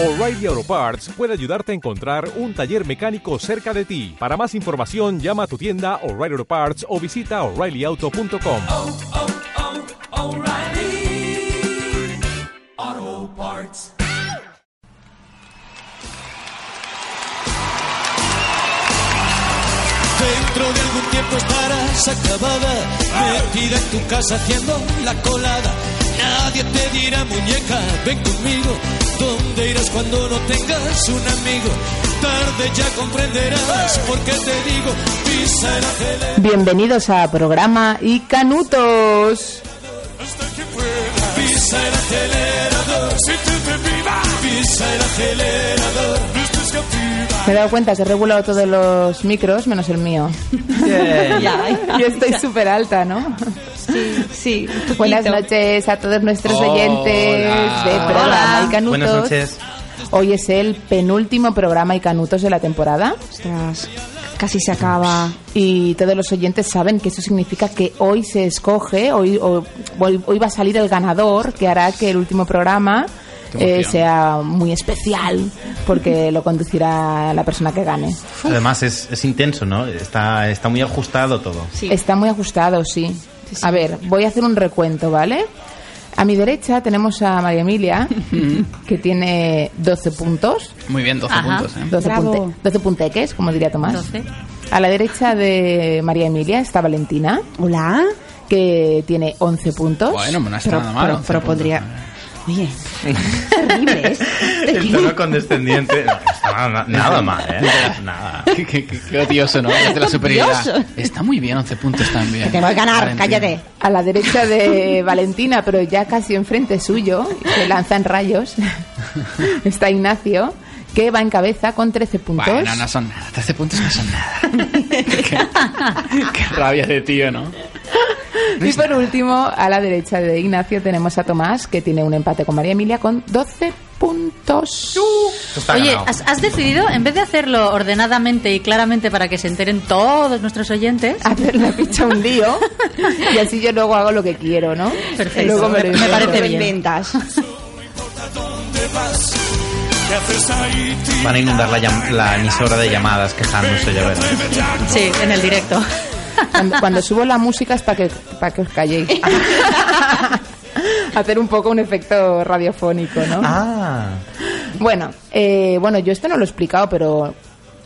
O'Reilly Auto Parts puede ayudarte a encontrar un taller mecánico cerca de ti. Para más información, llama a tu tienda O'Reilly Auto Parts o visita oreillyauto.com. oh, oh, O'Reilly Auto Parts. Dentro de algún tiempo estarás acabada, metida en tu casa haciendo la colada. Nadie te dirá muñeca, ven conmigo. ¿Dónde irás cuando no tengas un amigo? Tarde ya comprenderás por qué te digo, pisa el acelerador Bienvenidos a programa y Canutos. hasta que puedas. Pisa el acelerador, siéntete viva. Pisa el acelerador. Me he dado cuenta que he regulado todos los micros menos el mío. y estoy súper alta, ¿no? Sí, sí. Buenas noches a todos nuestros Hola. oyentes de programa y Canutos. Buenas noches. Hoy es el penúltimo programa y Canutos de la temporada. Ostras, casi se acaba. Y todos los oyentes saben que eso significa que hoy se escoge, hoy, hoy, hoy va a salir el ganador que hará que el último programa eh, sea muy especial porque lo conducirá la persona que gane. Además es, es intenso, ¿no? Está, está muy ajustado todo. Sí. Está muy ajustado, sí. A ver, voy a hacer un recuento, ¿vale? A mi derecha tenemos a María Emilia, que tiene 12 puntos. Muy bien, 12 Ajá. puntos. ¿eh? 12, Bravo. punte- 12 punteques, como diría Tomás. 12. A la derecha de María Emilia está Valentina, Hola. que tiene 11 puntos. Bueno, no está Pero, nada mal. pero, 11 pero podría. Oye, terrible es. El tono condescendiente. No, está nada, nada mal, ¿eh? Nada. Qué, qué- qué- odioso, ¿no? Desde la superioridad. Está muy bien, 11 puntos también. Que tengo que ganar, Valentina. cállate. A la derecha de Valentina, pero ya casi enfrente suyo, que lanzan rayos, está Ignacio, que va en cabeza con 13 puntos. Bueno, no son nada. 13 puntos no son nada. qué, qué rabia de tío, ¿no? Y por último, a la derecha de Ignacio tenemos a Tomás, que tiene un empate con María Emilia con 12 puntos. Oye. ¿has, has decidido, en vez de hacerlo ordenadamente y claramente para que se enteren todos nuestros oyentes, Hacer la picha un lío y así yo luego hago lo que quiero, ¿no? Perfecto. Luego me, Me- parece bien. inventas. ¿Dónde vas? ¿Qué haces ahí, tío? Van a inundar la, la emisora de llamadas quejándose, ya verás. sí, en el directo. Cuando, cuando subo la música es para que, para que os calléis. Hacer un poco un efecto radiofónico, ¿no? Ah. Bueno, eh, bueno, yo esto no lo he explicado, pero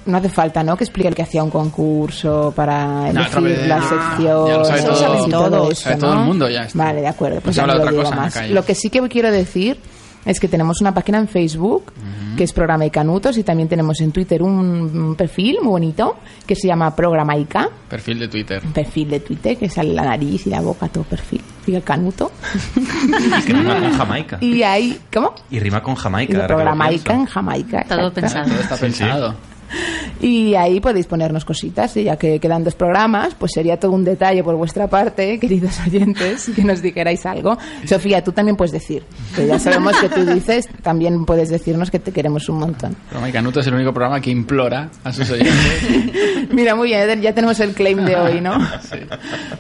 no hace falta, ¿no? Que explique el que hacía un concurso para elegir la sección. ya lo sabe todo. todo Todos, eso, sabe todo ¿no? el mundo ya esto. Vale, de acuerdo. Pues se ya no lo digo más. Lo que sí que quiero decir es que tenemos una página en Facebook que es Programa y Canutos y también tenemos en Twitter un, perfil muy bonito que se llama Programaica. Perfil de Twitter. Un perfil de Twitter que sale la nariz y la boca, todo perfil. Sigue Canuto. Y que rima con Jamaica. y ahí, ¿cómo? Y rima con Jamaica. Y lo Programaica en. Jamaica. Todo exacto. pensado. Todo está Sí, sí. Y ahí podéis ponernos cositas, y ya que quedan dos programas, pues sería todo un detalle por vuestra parte, queridos oyentes, que nos dijerais algo. Sofía, tú también puedes decir, que ya sabemos que tú dices, también puedes decirnos que te queremos un montón. Y Canuto es el único programa que implora a sus oyentes. Mira, muy bien, ya tenemos el claim de hoy, ¿no? Sí.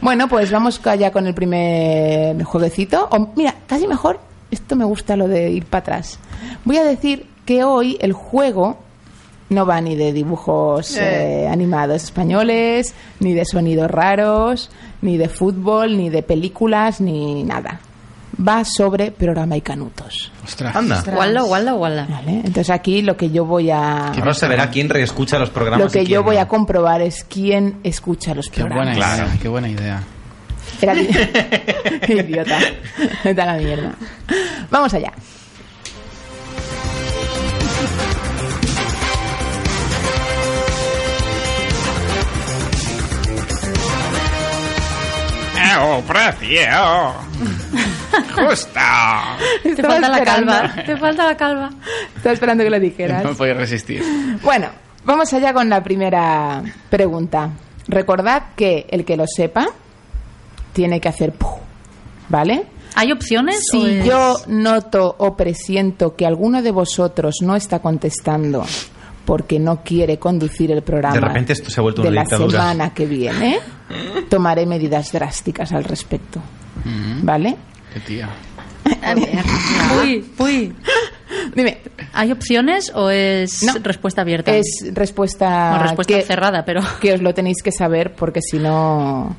Bueno, pues vamos ya con el primer jueguecito. O, mira, casi mejor, esto me gusta lo de ir para atrás. Voy a decir que hoy el juego no va ni de dibujos eh, animados españoles, ni de sonidos raros, ni de fútbol, ni de películas, ni nada. Va sobre programa y canutos. Ostras. Anda. Walla, walla, walla. ¿vale? Entonces aquí lo que yo voy a... Ahora se verá quién reescucha los programas. Lo que y yo quién voy no. a comprobar es quién escucha los Qué buena programas. idea. Claro. Qué buena idea. Era Qué idiota. Vete a la mierda. Vamos allá. ¡Oh, precio! ¡Justo! Te Estaba falta la esperando- calva. Te falta la calva. Estaba esperando que lo dijeras. No me podía resistir. Bueno, vamos allá con la primera pregunta. Recordad que el que lo sepa tiene que hacer ¡puf! ¿vale? ¿Hay opciones? Si es- yo noto o presiento que alguno de vosotros no está contestando porque no quiere conducir el programa De repente esto se ha vuelto de una la dictadura. semana que viene, tomaré medidas drásticas al respecto. ¿Vale? Qué tía. Uy, uy. Dime. ¿Hay opciones o es No. respuesta abierta? Es respuesta. Bueno, respuesta que, cerrada, pero... que os lo tenéis que saber porque si no.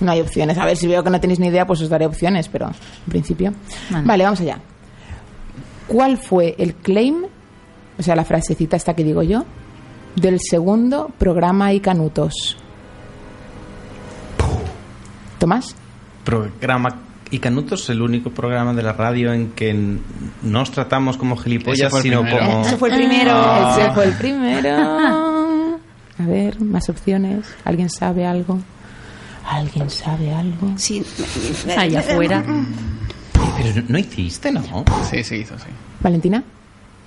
No hay opciones. A ver, si veo que no tenéis ni idea, pues os daré opciones, pero en principio. Vale. Vale, vamos allá. ¿Cuál fue el claim, o sea, la frasecita esta que digo yo, del segundo programa Icanutos? Tomás. Programa y Canutos, el único programa de la radio en que no nos tratamos como gilipollas, sino primero. como... Ese fue el primero. Ese fue el primero. A ver, más opciones. ¿Alguien sabe algo? ¿Alguien sabe algo? Sí. Allá afuera. Pero no hiciste, ¿no? Sí, sí, hizo, sí. ¿Valentina?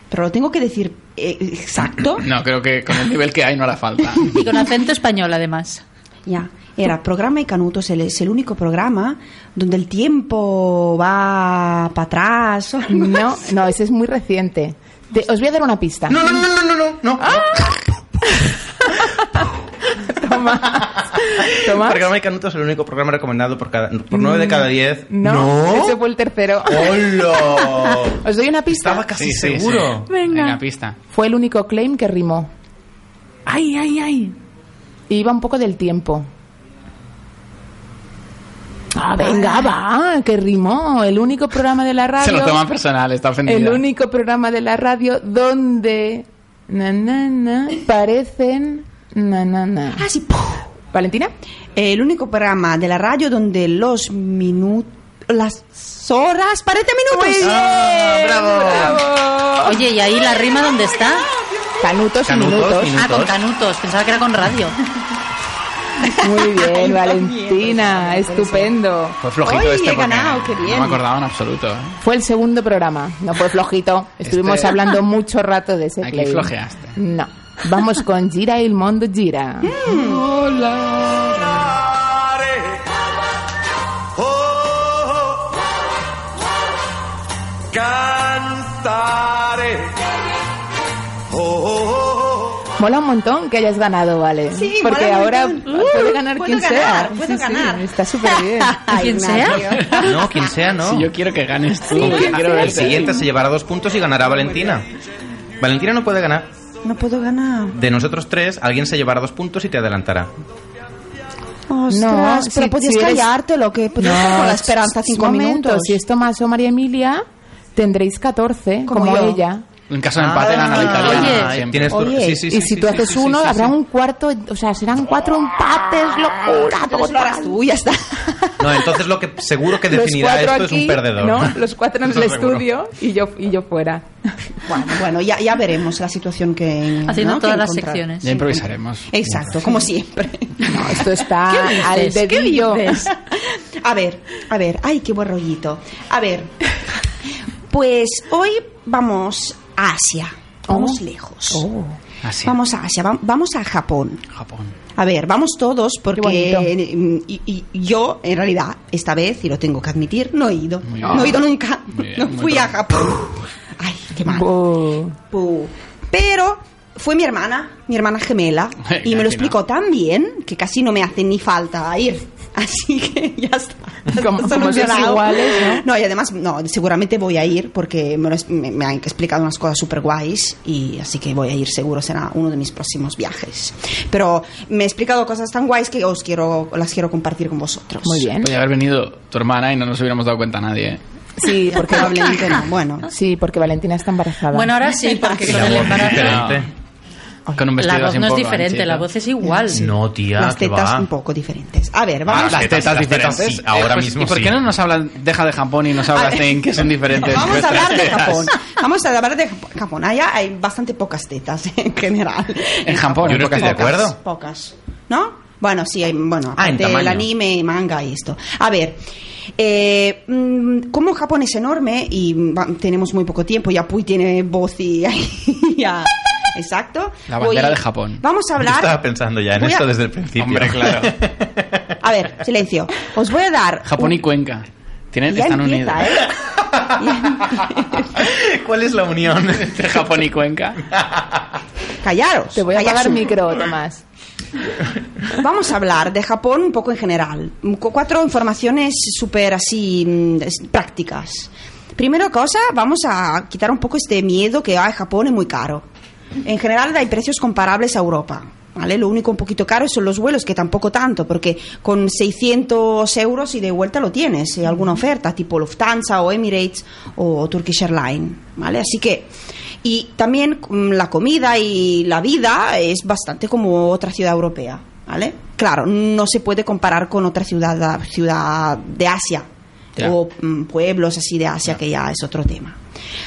Pero lo tengo que decir eh, exacto. No, creo que con el nivel que hay no hará falta. Y con acento español, además. Ya. Era Programa y Canutos, el- es el único programa donde el tiempo va para atrás. No, no, ese es muy reciente. Te- os voy a dar una pista. No, no, no, no, no, no, no. Tomás. Tomás. Programa y Canutos es el único programa recomendado por, cada, por 9 de cada 10. No, ese fue el tercero. ¡Hola! Os doy una pista. Estaba casi Sí, sí, seguro. sí. Venga, pista. Fue el único claim que rimó. ¡Ay, ay, ay! Y iba un poco del tiempo. Ah, venga, va, que rimó. El único programa de la Se lo radio. toma personal, está ofendida. El único programa de la radio donde na, na, na, parecen na, na, na. Ah, sí. ¡puf! ¿Valentina? El único programa de la radio donde los minutos. Las horas parecen minutos. Ah, bravo. Oye, ¿y ahí la rima dónde está? Canutos, y Canutos, minutos. minutos. Ah, con canutos. Pensaba que era con radio. Muy bien, Valentina. Estupendo. Fue flojito este he porque ganado, qué bien. No me acordaba en absoluto. ¿eh? Fue el segundo programa. No fue flojito. Estuvimos Este- hablando mucho rato de ese Aquí claim. flojeaste. No. Vamos con Gira il mondo gira. Cantare. Mola un montón que hayas ganado, ¿vale? Sí, Porque ahora puede Uh, ganar quien ganar, sea. puedo Sí, sí, ganar. está súper bien. Ay, ¿Quién sea? No, quien sea, no. Si yo quiero que ganes tú, El quiero el siguiente se llevará dos puntos y ganará Valentina. Valentina no puede ganar. No puedo ganar. De nosotros tres, alguien se llevará dos puntos y te adelantará. Ostras, No, pero si- podías si eres- callarte lo que podías estar con la esperanza cinco minutos. Si es Tomás o María Emilia, tendréis 14, como, Como yo. ella. En caso de empate Ah, gana la italiana. oye, siempre. tienes tu- Oye, sí, sí, y sí, si sí, tú sí, haces sí, uno, sí, habrá sí. un cuarto, o sea, serán cuatro empates, locura, Entonces lo harás tú, ya está. No, entonces lo que seguro que Los definirá cuatro esto aquí, es un perdedor. ¿no? Los cuatro en el estudio y yo, y yo fuera. Bueno, bueno, ya, ya veremos la situación que. Haciendo ¿no? todas que las secciones. Ya improvisaremos. Exacto, como siempre. No, esto está ¿Qué al dedillo. A ver, a ver, ay, qué buen rollito. A ver, pues hoy vamos a Asia. Vamos Oh. lejos. Oh. Vamos a Asia, va- vamos a Japón. Japón. A ver, vamos todos porque y, y yo, en realidad, esta vez, y lo tengo que admitir, no he ido. Muy No bien. he ido nunca. Bien, no fui a Japón. Ay, qué mal. Pero fue mi hermana, mi hermana gemela, y me lo explicó tan bien que casi no me hace ni falta ir. Así que ya está. Como- iguales, ¿no? y además, no, seguramente voy a ir porque me, han explicado unas cosas súper guays y así que voy a ir seguro, será uno de mis próximos viajes. Pero me ha explicado cosas tan guays que os quiero, las quiero compartir con vosotros. Muy bien. Podría haber venido tu hermana y no nos hubiéramos dado cuenta nadie. ¿eh? Sí, porque Probablemente no. Bueno, Sí, porque Valentina está embarazada. Bueno, ahora sí, porque con el embarazo... diferente. Con un vestido La voz no es diferente, la voz es igual. No, tía, las que tetas va. un poco diferentes. A ver, Ah, vamos. Las tetas, las diferentes. tetas sí, ahora Pues, mismo ¿Y por sí. qué no nos hablas, deja de Japón y nos hablas de en qué son diferentes? Vamos a hablar de? Japón. Vamos a hablar de Jap- Japón. Allá hay bastante pocas tetas en general. En Japón, Yo en no estoy pocas de acuerdo. Pocas. ¿No? Bueno, sí, hay, bueno, Ah, en aparte el tamaño. anime, manga y esto. A ver, eh, mm, como Japón es enorme y va- tenemos muy poco tiempo, ya Puy tiene voz y ya. Exacto. La bandera Voy- de Japón. Vamos a Yo hablar. estaba pensando ya en Voy a- esto desde el principio. Hombre, claro. A ver, silencio. Os voy a dar. Japón y Cuenca. Tienen, Ya están empieza, unidos. ¿eh? ¿Cuál es la unión? Entre Japón y Cuenca. Callaros. Te voy a callaos un micro, Tomás. Vamos a hablar de Japón un poco en general. Cu- Cuatro informaciones súper así mm, es- prácticas. Primera cosa, vamos a quitar un poco este miedo que hay Japón es muy caro. En general hay precios comparables a Europa. ¿Vale? Lo único un poquito caro son los vuelos, que tampoco tanto, porque con 600 euros y de vuelta lo tienes, eh, alguna oferta, tipo Lufthansa o Emirates o Turkish Airlines, ¿vale? Así que, y también mm, la comida y la vida es bastante como otra ciudad europea, ¿vale? Claro, no se puede comparar con otra ciudad, ciudad de Asia o mm, pueblos así de Asia, que ya es otro tema.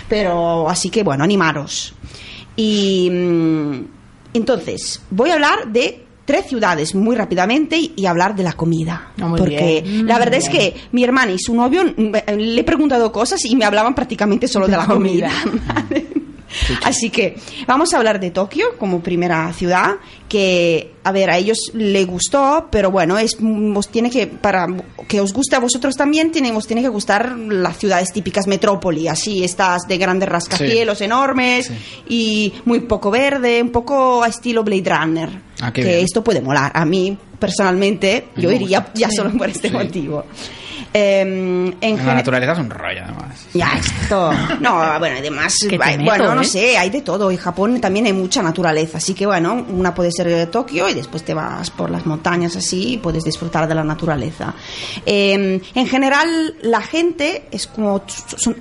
Pero así que bueno, animaros. Y mm, entonces, voy a hablar de tres ciudades muy rápidamente y, y hablar de la comida. Ah, porque bien. la Mm, verdad es bien. que mi hermana y su novio mm, eh, le he preguntado cosas y me hablaban prácticamente solo de, De la comida. comida. Así que vamos a hablar de Tokio como primera ciudad, que a ver, a ellos le gustó, pero bueno, es os tiene que para que os guste a vosotros también, tiene, os tiene que gustar las ciudades típicas metrópoli, así estas de grandes rascacielos enormes Sí. y muy poco verde, un poco a estilo Blade Runner. Ah, que bien. esto puede molar. A mí personalmente yo iría ya solo por este Sí. motivo. Em, en la naturaleza es un rollo, además. ya, esto. No, bueno, además, hay- meto, bueno, no ¿eh? sé, hay de todo. En Japón también hay mucha naturaleza. Así que, bueno, una puede ser de Tokio y después te vas por las montañas así y puedes disfrutar de la naturaleza. Eh, en general, la gente es como.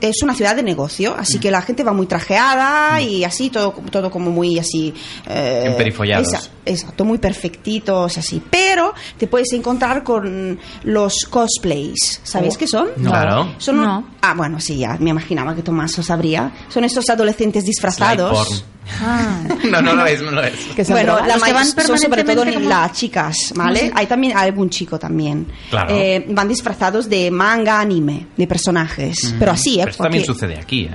Es una ciudad de negocio, así que la gente va muy trajeada y así, todo, todo como muy así. eh, Emperifollados. esa- Exacto, muy perfectitos, así. Pero te puedes encontrar con los cosplays. ¿Sabéis qué son? No. Claro. Son un- No. Ah, bueno, sí, ya me imaginaba que Tomás lo sabría. Son estos adolescentes disfrazados. Ah. No, no lo es, no lo es. Que Bueno, la Los que van son sobre todo permanentemente como- las chicas, ¿vale? Hay también algún chico también. Claro. Eh, van disfrazados de manga, anime, de personajes. Pero así, ¿eh? Pero esto también sucede aquí, ¿eh?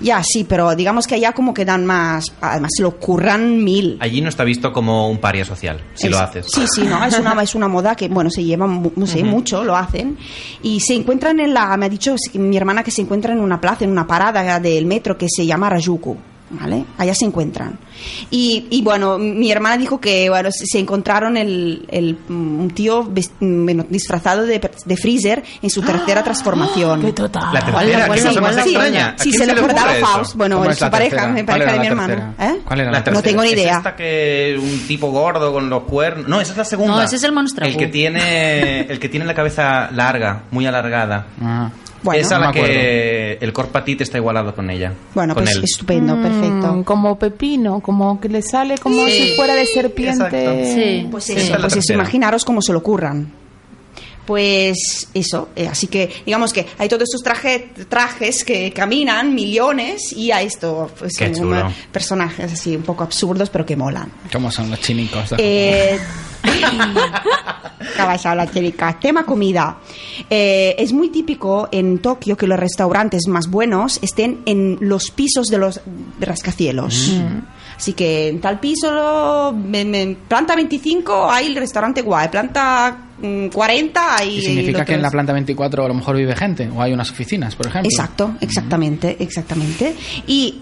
Ya, sí, pero digamos que allá como que dan más... Además, se lo curran mil. Allí no está visto como un paria social, si Es- lo haces. Sí, sí, no, es una, es una moda que, bueno, se lleva, no sé, mucho, lo hacen. Y se encuentran en la, me ha dicho mi hermana que se encuentran en una plaza, en una parada del metro que se llama Rajuku. ¿Vale? Allá se encuentran. Y, y bueno, mi hermana dijo que bueno, se se encontraron el, el- un tío ves- bueno, disfrazado de, de Freezer en su tercera transformación. ¡Qué total! La tercera, la que buena, cosa más extraña. buena. ¿A Sí, quién se le recordaba? Faust. Bueno, ¿Cómo es es su pareja, ¿Cuál pareja de mi hermano. ¿Eh? ¿Cuál era La la tercera, No tengo ni ¿es idea. esta que un tipo gordo con los cuernos. No, esa es la segunda. No, ese es el monstruo. El que tiene, el que tiene la cabeza larga, muy alargada. Ah. Bueno, esa no la que el corpatit está igualado con ella. Bueno, con pues él. estupendo, perfecto. Mm, como pepino, como que le sale como Sí. si fuera de serpiente. Exacto. Sí. Pues Sí. eso, es pues eso, imaginaros cómo se lo ocurran. Pues eso, eh, así que digamos que hay todos estos traje- trajes que caminan millones y a esto, pues personajes así un poco absurdos pero que molan. ¿Cómo son los chinicos? Eh, Acabas a hablar, Erika. Tema comida. Eh, es muy típico en Tokio que los restaurantes más buenos estén en los pisos de los rascacielos. Así que en tal piso, en, en planta 25 hay el restaurante guay, planta mm, 40 hay... ¿Y significa que en la planta 24 a lo mejor vive gente? ¿O hay unas oficinas, por ejemplo? Exacto, exactamente, exactamente. Y,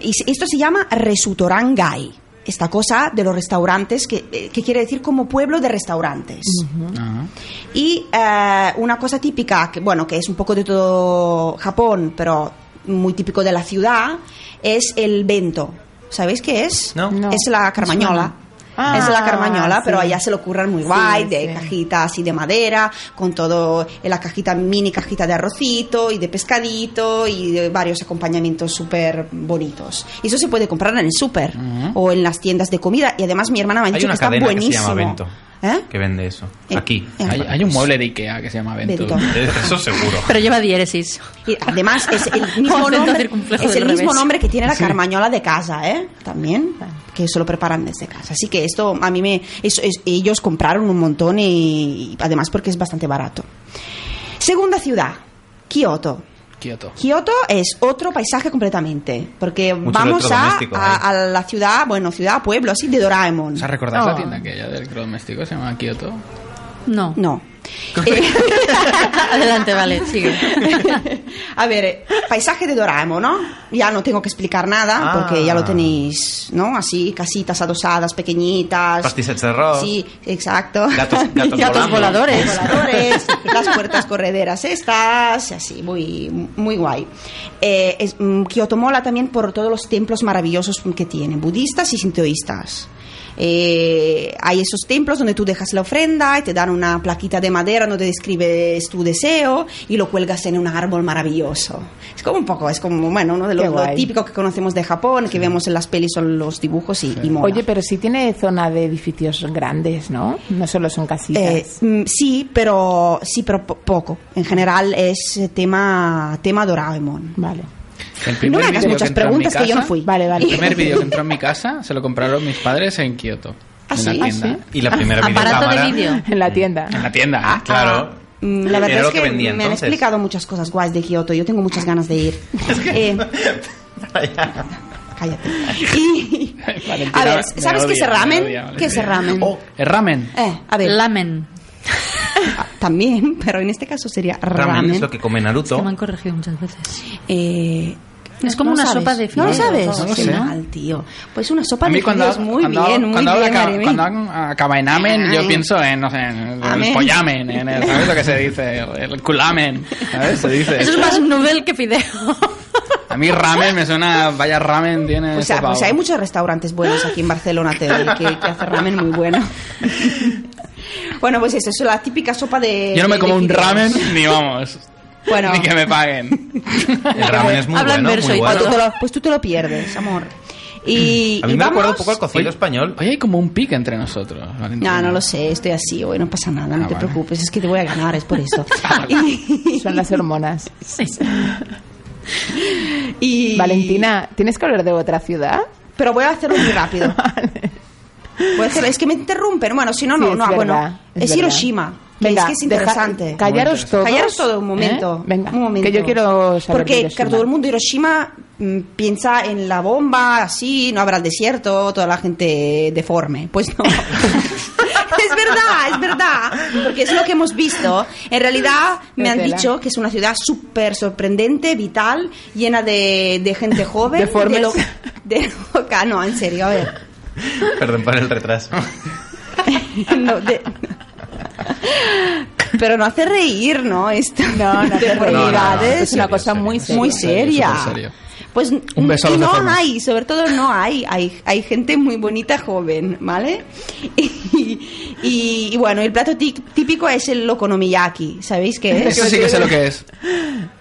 y se- esto se llama Resutorangai. Esta cosa de los restaurantes, que, eh, que quiere decir como pueblo de restaurantes. Ah. Y eh, una cosa típica, que bueno, que es un poco de todo Japón, pero muy típico de la ciudad, es el bento. ¿Sabéis qué es? No. No, Es la carmañola. Ah, es la carmañola, sí. pero allá se lo ocurran muy Sí, guay, de sí. cajita así de madera, con todo en la cajita, mini cajita de arrocito y de pescadito y de varios acompañamientos súper bonitos. Y eso se puede comprar en el súper o en las tiendas de comida. Y además mi hermana me ha dicho que está cadena que se buenísimo. llama Bento. ¿Eh? Que vende eso. En- Aquí. en- Hay, hay un mueble de Ikea que se llama Bento. Eso seguro. Pero lleva diéresis. Y además es el mismo nombre, es el mismo nombre que tiene la carmañola de casa, ¿eh? También, que eso lo preparan desde casa. Así que esto a mí me... eso es- ellos compraron un montón y, y además porque es bastante barato. Segunda ciudad, Kioto. Kioto. Kioto es otro paisaje completamente, porque Mucho vamos a, ¿eh? a la ciudad, bueno, ciudad, pueblo, así de Doraemon. ¿Os recordáis la Oh. tienda aquella de electrodomésticos? Se llama Kioto. No. No. Adelante, vale, sigue. a ver, eh, paisaje de Doraemon, ¿no? Ya no tengo que explicar nada Ah. porque ya lo tenéis, ¿no? Así, casitas adosadas, pequeñitas. De arroz. Sí, exacto. Gatos, gatos, Gatos volando. voladores. voladores, las puertas correderas estas, así, muy, muy guay. Eh, es, mm, Kioto mola también por todos los templos maravillosos que tiene, budistas y sintoístas. Eh, hay esos templos donde tú dejas la ofrenda y te dan una plaquita de madera donde describes tu deseo y lo cuelgas en un árbol maravilloso. Es como un poco, es como, bueno, uno de Qué lo, lo guay. típico que conocemos de Japón, que vemos en las pelis son los dibujos y, y mola. Oye, pero sí tiene zona de edificios grandes, ¿no? No solo son Eh, casitas. mm, sí, pero sí, pero po- poco. En general es eh, tema tema Doraemon. Vale. El No primer me hagas muchas preguntas que yo no fui. Vale, vale. El primer vídeo que entró en mi casa se lo compraron mis padres en Kioto. ¿Ah, en sí? la ¿Ah, tienda. sí? Y la primera Aparato videocámara. de vídeo. En la tienda. En la tienda. Ah, Claro. Mm, La verdad Era es que, que vendía, me han explicado muchas cosas guays de Kioto. Yo tengo muchas ganas de ir. Eh, cállate. Y- a ver, ¿sabes qué es ramen? odia, ¿Qué es el ramen? Oh, El ramen. Eh, a ver, Lamen. ah, también, pero en este caso sería ramen. ramen es lo que come Naruto. Que me han corregido muchas veces. Eh, Es como ¿no una sabes? sopa de ¿No lo fideos, sabes? Qué mal, tío. Pues una sopa A mí de cuando, fideos muy cuando, bien, muy cuando bien, habla, Marimi. cuando acaba en amen, yo pienso en, no sé, en el Amen. pollamen, en el, ¿sabes lo que se dice? El culamen, ¿sabes? Se dice. Eso es más noodle que fideo. A mí ramen me suena, vaya ramen tiene este ah, pues hay muchos restaurantes buenos aquí en Barcelona te digo, que, que hacen ramen muy bueno. bueno, pues eso, es la típica sopa de. Yo no me como un fideos. ramen ni vamos. Bueno. Ni que me paguen. El ramen es muy Habla en verso muy y bueno. tú, te lo, pues tú te lo pierdes, amor. Y, A mí y me recuerda vamos- un poco al cocido español. Hoy hay como un pique entre nosotros. Valentina. No, no lo sé, estoy así hoy, no pasa nada, no Ah, te vale. preocupes, es que te voy a ganar, es por eso. y, Son las hormonas. y- Valentina, ¿tienes que hablar de otra ciudad? Pero voy a hacerlo muy rápido. Voy a hacerlo- es que me interrumpen. Bueno, si no, Sí, no, es no, verdad, bueno. es Es, verdad. Hiroshima. Venga, es que es deja- interesante. callaros todos. Callaros todo un momento. ¿Eh? Venga, un momento. que yo quiero saber Porque claro, todo el mundo Hiroshima mm, piensa en la bomba, así, no habrá el desierto, toda la gente deforme. Pues no. es verdad, es verdad. Porque es lo que hemos visto. En realidad me han dicho que es una ciudad súper sorprendente, vital, llena de, de gente joven. Deformes. De, lo- de loca. No, en serio, a ver. Perdón por el retraso. No, de- Pero no hace reír, ¿no? Esto. No, no hace reír. Deformidades. Es una cosa serio, muy serio. muy seria. Pues Un beso a los no deformes. hay, sobre todo no hay, hay, hay gente muy bonita joven, ¿vale? Y, y- y bueno, el plato tí- típico es el okonomiyaki, ¿sabéis qué es? Esto sí que sé lo que es.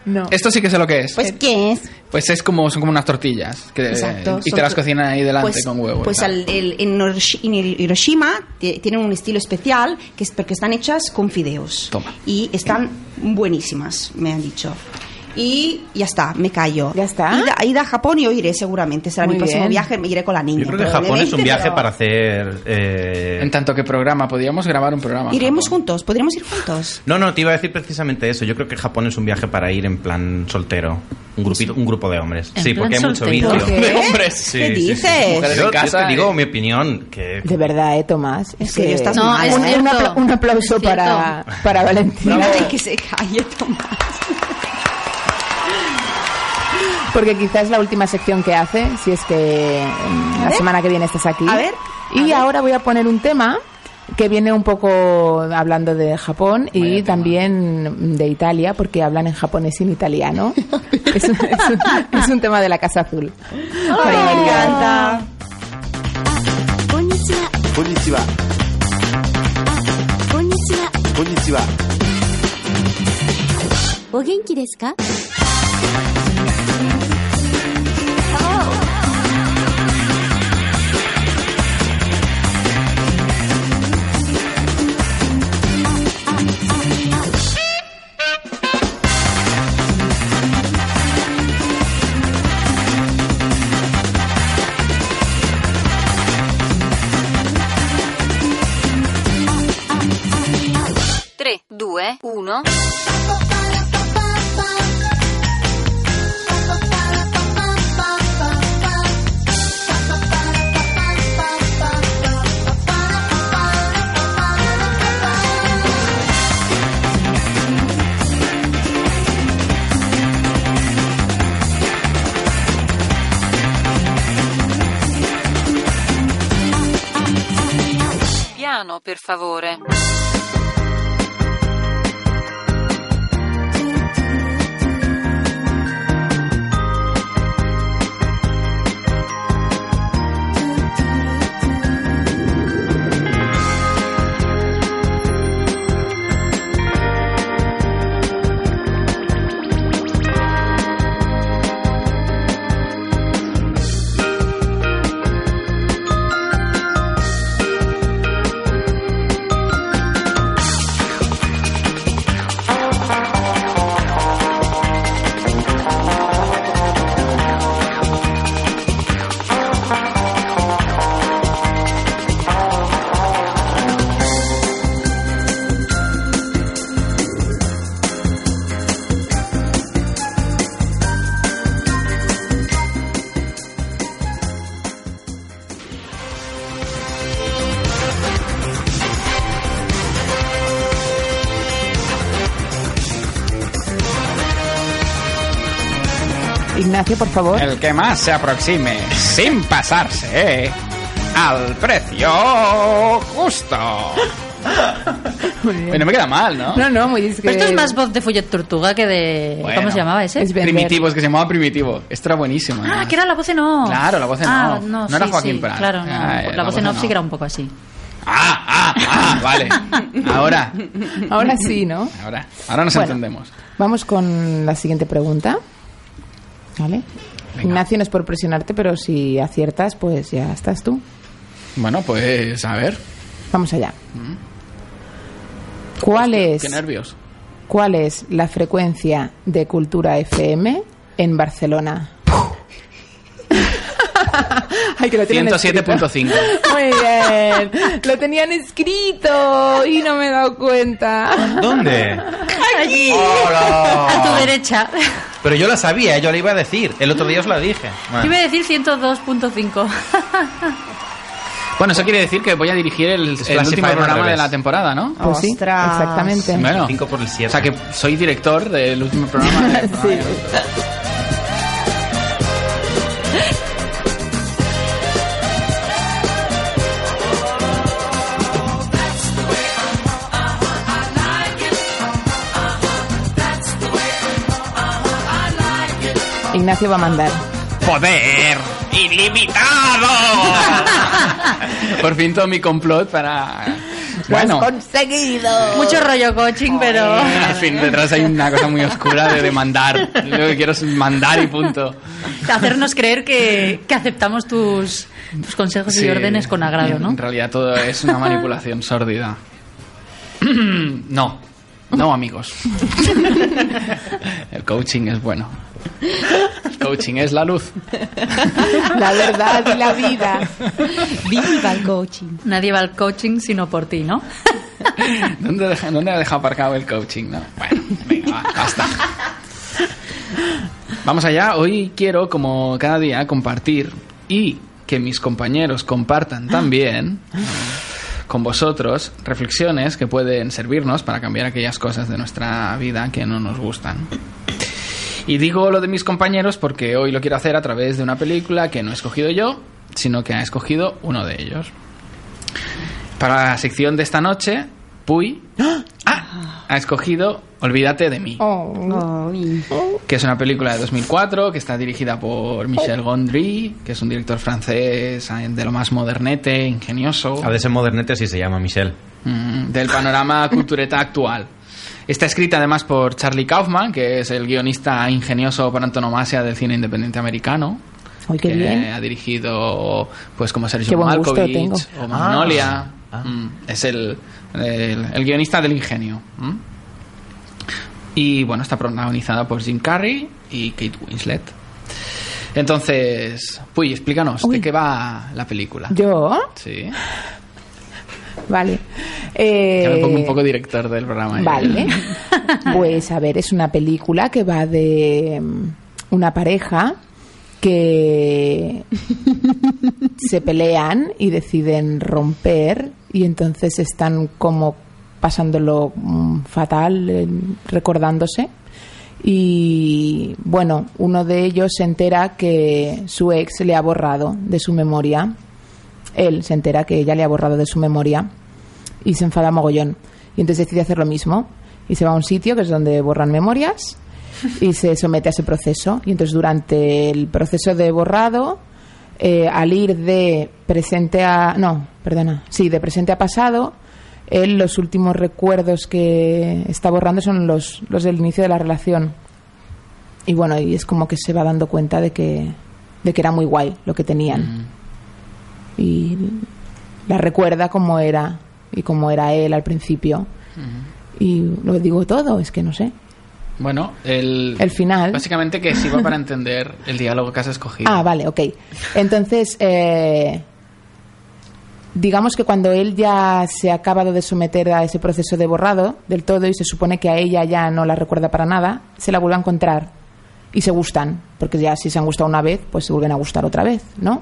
No. Esto sí que sé lo que es. Pues ¿qué es? Pues es como, son como unas tortillas. Que, Exacto. Y son te las to- cocinan ahí delante pues, con huevo. y Pues tal. al- el- en, Hiroshi- en Hiroshima ti- tienen un estilo especial que es porque están hechas con fideos. Toma. Y están buenísimas, me han dicho. Y ya está, me callo. ¿Ya está? Ida, ida a Japón y iré seguramente. Será Muy mi próximo bien. viaje, me iré con la niña. Yo creo que Japón es un viaje pero para hacer. eh, En tanto que programa, podríamos grabar un programa. a Iremos Japón. juntos, podríamos ir juntos. No, no, te iba a decir precisamente eso. Yo creo que Japón es un viaje para ir en plan soltero. Un grupito, un grupo de hombres. ¿En Sí, plan porque hay mucho soltero? vicio. ¿Qué? De hombres. Sí, ¿Qué sí, sí. dices? Mujeres Yo, en casa yo te digo mi opinión, que De verdad, ¿eh, Tomás? En serio, estás No, mal, es un, ¿eh? un apla- un aplauso Es para, para Valentina. Ay, que se calle, Tomás. Porque quizás es la última sección que hace, si es que mm, la semana que viene estás aquí. A ver. A y ver. ahora voy a poner un tema que viene un poco hablando de Japón Vaya y tema. también de Italia, porque hablan en japonés y en italiano. es, un, es, un, es, un, tema de la Casa Azul. Oh, me encanta. Konnichiwa. Konnichiwa. Konnichiwa. Konnichiwa. ¿O genki desu ka? ¿no? Por favor. El que más se aproxime, sin pasarse, al precio justo. Muy bien. Bueno, me queda mal, ¿no? No, no, muy discreto. Pero esto es más voz de Follet Tortuga que de... Bueno. ¿Cómo se llamaba ese? Es. Primitivo, es que se llamaba Primitivo. Esto era buenísimo. Ah, además. que era la voz en off. Claro, la voz en ah, off. No, No era Joaquín sí, Prat. Claro, no. La, voz en off sí que era un poco así. Ah, ah, ah, vale. Ahora, Ahora sí, ¿no? ahora, ahora nos Bueno. entendemos. Vamos con la siguiente pregunta. ¿Vale? Venga. Ignacio, no es por presionarte, pero si aciertas, pues ya estás tú. Bueno, pues a ver. Vamos allá. ¿Cuál es, Qué nervios. ¿Cuál es la frecuencia de Cultura FM en Barcelona? Ay, que lo tienen escrito. 107.5. Muy bien. Lo tenían escrito y no me he dado cuenta. ¿Dónde? Allí, Hola. a tu derecha. Pero yo la sabía, yo la iba a decir. El otro día os la dije. Yo iba a decir 102.5. Bueno, eso quiere decir que voy a dirigir el, el último programa de la temporada, ¿no? Pues sí, exactamente. Bueno, 5 por el 7. o sea que soy director del último programa. de- Sí. Ignacio va a mandar. ¡Poder ilimitado! Por fin todo mi complot para... Bueno, ¡Lo has conseguido! Mucho rollo coaching, pero... al fin detrás hay una cosa muy oscura de demandar. Lo que quiero es mandar y punto. Hacernos creer que, que aceptamos tus, tus consejos y Sí, órdenes con agrado, ¿no? En realidad todo es una manipulación sórdida. no, no amigos. El coaching es bueno. El coaching es la luz. La verdad y la vida. Viva el coaching. Nadie va al coaching sino por ti, ¿no? ¿Dónde, deja- dónde ha dejado aparcado el coaching? No? Bueno, venga, va, basta. Vamos allá. Hoy quiero, como cada día, compartir y que mis compañeros compartan también con vosotros reflexiones que pueden servirnos para cambiar aquellas cosas de nuestra vida que no nos gustan. Y digo lo de mis compañeros porque hoy lo quiero hacer a través de una película que no he escogido yo, sino que ha escogido uno de ellos. Para la sección de esta noche, Puy ah, ha escogido Olvídate de mí, Oh. Que es una película de 2004 que está dirigida por Michel Gondry, que es un director francés eh, de lo más modernete, ingenioso. A ese modernete sí se llama Michelle. Mm, del panorama cultureta actual. Está escrita además por Charlie Kaufman, que es el guionista ingenioso por antonomasia del cine independiente americano. Ay, qué que bien. ha dirigido pues como Qué Sergio buen gusto Malkovich tengo. o Magnolia. Ah. Mm, es el, el, el guionista del ingenio. ¿m? Y bueno, está protagonizada por Jim Carrey y Kate Winslet. Entonces, Puy, explícanos Uy. de qué va la película. ¿Yo? Sí. Vale. Eh, Ya me pongo un poco director del programa. ¿eh? Vale. Pues a ver, es una película que va de mm, una pareja que se pelean y deciden romper y entonces están como pasándolo mm, fatal, recordándose. Y bueno, uno de ellos se entera que su ex le ha borrado de su memoria. Él se entera que ella le ha borrado de su memoria y se enfada mogollón. Y entonces decide hacer lo mismo. Y se va a un sitio que es donde borran memorias y se somete a ese proceso. Y entonces durante el proceso de borrado, eh, al ir de presente a... No, perdona. Sí, de presente a pasado, él los últimos recuerdos que está borrando son los, los del inicio de la relación. Y bueno, y es como que se va dando cuenta de que, de que era muy guay lo que tenían. Y la recuerda como era y como era él al principio. Y lo digo todo, es que no sé. Bueno, el, El final. Básicamente que sirva para entender el diálogo que has escogido. Ah, vale, ok. Entonces, eh, digamos que cuando él ya se ha acabado de someter a ese proceso de borrado del todo y se supone que a ella ya no la recuerda para nada, se la vuelve a encontrar y se gustan, porque ya si se han gustado una vez, pues se vuelven a gustar otra vez, ¿no?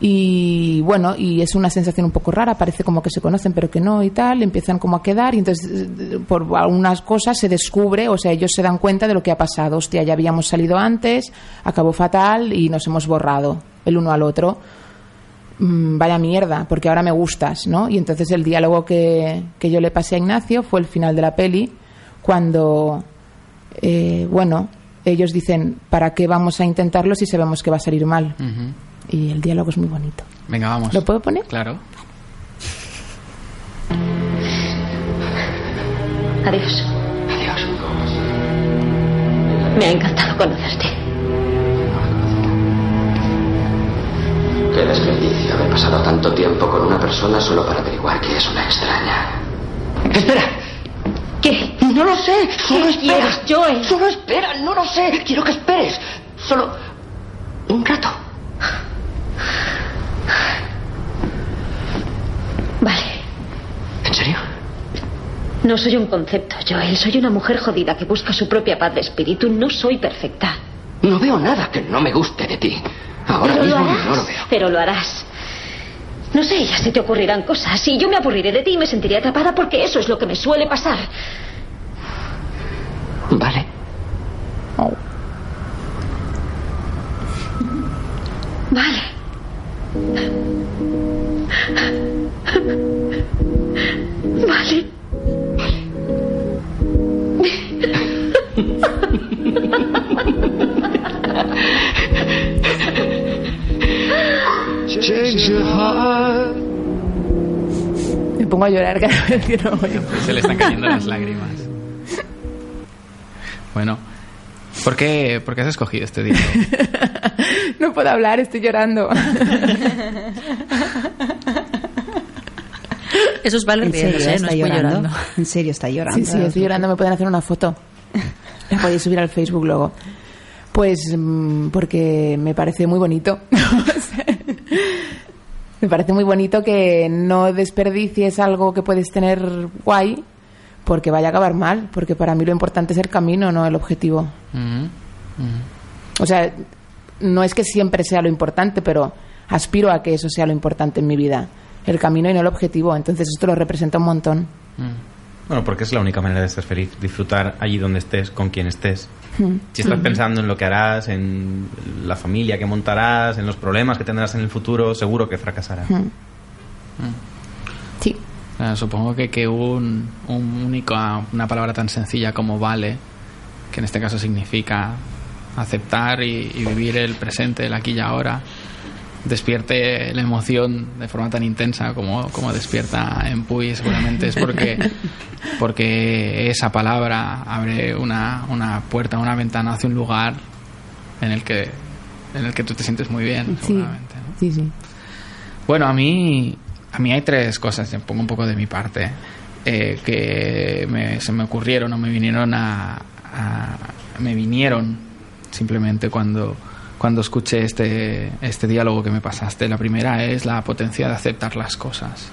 Y bueno, y es una sensación un poco rara, parece como que se conocen pero que no y tal, empiezan como a quedar y entonces eh, por algunas cosas se descubre, o sea, ellos se dan cuenta de lo que ha pasado, hostia, ya habíamos salido antes, acabó fatal y nos hemos borrado el uno al otro. Mm, vaya mierda, porque ahora me gustas, ¿no? Y entonces el diálogo que, que yo le pasé a Ignacio fue el final de la peli, cuando, eh, bueno, ellos dicen, ¿para qué vamos a intentarlo si sabemos que va a salir mal? Y el diálogo es muy bonito. Venga, vamos. ¿Lo puedo poner? Claro. Adiós. Adiós. Me ha encantado conocerte. Qué desperdicio haber pasado tanto tiempo con una persona solo para averiguar que es una extraña. Espera. ¿Qué? No lo sé. Solo ¿Qué espera. quieres, Joel? Solo espera, no lo sé. Quiero que esperes. Solo un rato. Vale. ¿En serio? No soy un concepto, Joel. Soy una mujer jodida que busca su propia paz de espíritu. No soy perfecta. No veo nada que no me guste de ti. Ahora Pero lo mismo harás. no lo veo. Pero lo harás. No sé, ya se te ocurrirán cosas. Y yo me aburriré de ti y me sentiré atrapada porque eso es lo que me suele pasar. Vale. Vale. Vale. Change your heart. Me pongo a llorar cada vez que no. Se le están cayendo las lágrimas. Bueno, ¿por qué, por qué has escogido este diálogo? No puedo hablar, estoy llorando. Eso es Vale ¿En serio riéndose, ¿eh? no está es muy llorando? llorando. ¿En serio está llorando? Sí, sí, estoy llorando, me pueden hacer una foto. La podéis subir al Facebook luego. Pues mm, porque me parece muy bonito. Me parece muy bonito que no desperdicies algo que puedes tener guay porque vaya a acabar mal, porque para mí lo importante es el camino, no el objetivo. O sea, no es que siempre sea lo importante, pero aspiro a que eso sea lo importante en mi vida, el camino y no el objetivo. Entonces esto lo representa un montón. Bueno, porque es la única manera de ser feliz, disfrutar allí donde estés, con quien estés. Si estás pensando en lo que harás, en la familia que montarás, en los problemas que tendrás en el futuro, seguro que fracasarás. Eh, supongo que, que un, un único, una palabra tan sencilla como vale, que en este caso significa aceptar y, y vivir el presente, el aquí y ahora, despierte la emoción de forma tan intensa como, como despierta en Puy, seguramente es porque, porque esa palabra abre una, una puerta, una ventana hacia un lugar en el que, en el que tú te sientes muy bien, seguramente. sí, sí. Bueno, a mí, a mí hay tres cosas, pongo un poco de mi parte, eh, que me- se me ocurrieron o me vinieron a, a- me vinieron simplemente cuando, cuando escuché este, este diálogo que me pasaste. La primera es la potencia de aceptar las cosas,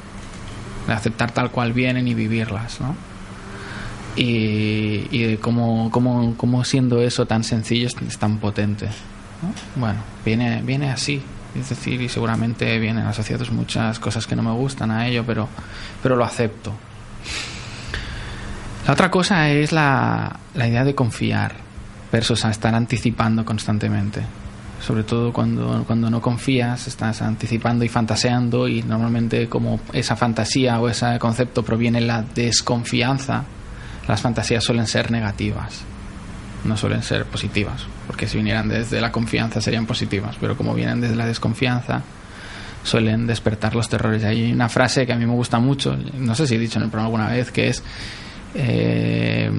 de aceptar tal cual vienen y vivirlas, ¿no? Y, y cómo, cómo, cómo siendo eso tan sencillo es, tan potente. ¿no? Bueno, viene, viene así. Es decir, y seguramente vienen asociados muchas cosas que no me gustan a ello, pero, pero lo acepto. La otra cosa es la, la idea de confiar versus a estar anticipando constantemente. sobre todo cuando, cuando no confías, estás anticipando y fantaseando y normalmente como esa fantasía o ese concepto proviene de la desconfianza, las fantasías suelen ser negativas, no suelen ser positivas, porque si vinieran desde la confianza serían positivas, pero como vienen desde la desconfianza suelen despertar los terrores. Y hay una frase que a mí me gusta mucho, no sé si he dicho en el programa alguna vez, que es eh,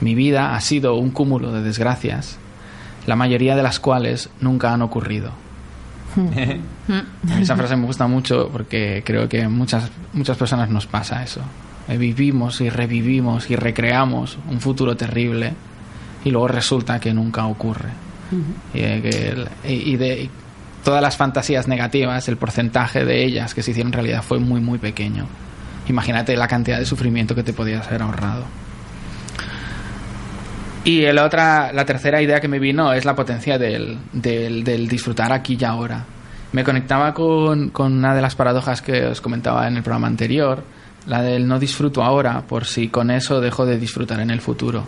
mi vida ha sido un cúmulo de desgracias, la mayoría de las cuales nunca han ocurrido. A mí esa frase me gusta mucho porque creo que muchas muchas personas nos pasa eso. Eh, Vivimos y revivimos y recreamos un futuro terrible y luego resulta que nunca ocurre. Y, de todas las fantasías negativas, el porcentaje de ellas que se hicieron realidad fue muy muy pequeño. Imagínate la cantidad de sufrimiento que te podías haber ahorrado. Y el otra, la tercera idea que me vino es la potencia del, del, del disfrutar aquí y ahora. Me conectaba con, con una de las paradojas que os comentaba en el programa anterior, la del no disfruto ahora por si con eso dejo de disfrutar en el futuro.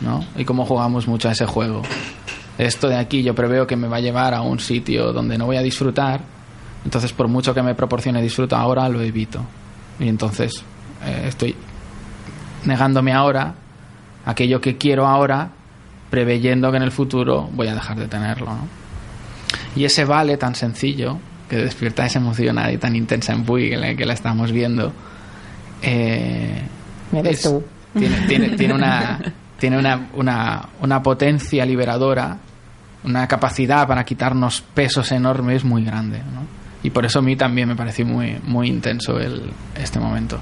¿no? Y cómo jugamos mucho a ese juego. Esto de aquí yo preveo que me va a llevar a un sitio donde no voy a disfrutar, entonces por mucho que me proporcione disfruto ahora, lo evito. Y entonces eh, estoy negándome ahora aquello que quiero ahora, preveyendo que en el futuro voy a dejar de tenerlo. ¿no? Y ese vale tan sencillo, que despierta esa emoción ahí tan intensa en la, que la estamos viendo, eh, Me ves es- tú. tiene, tiene, tiene una tiene una, una, una potencia liberadora, una capacidad para quitarnos pesos enormes muy grande. ¿no? Y por eso a mí también me pareció muy, muy intenso el, este momento.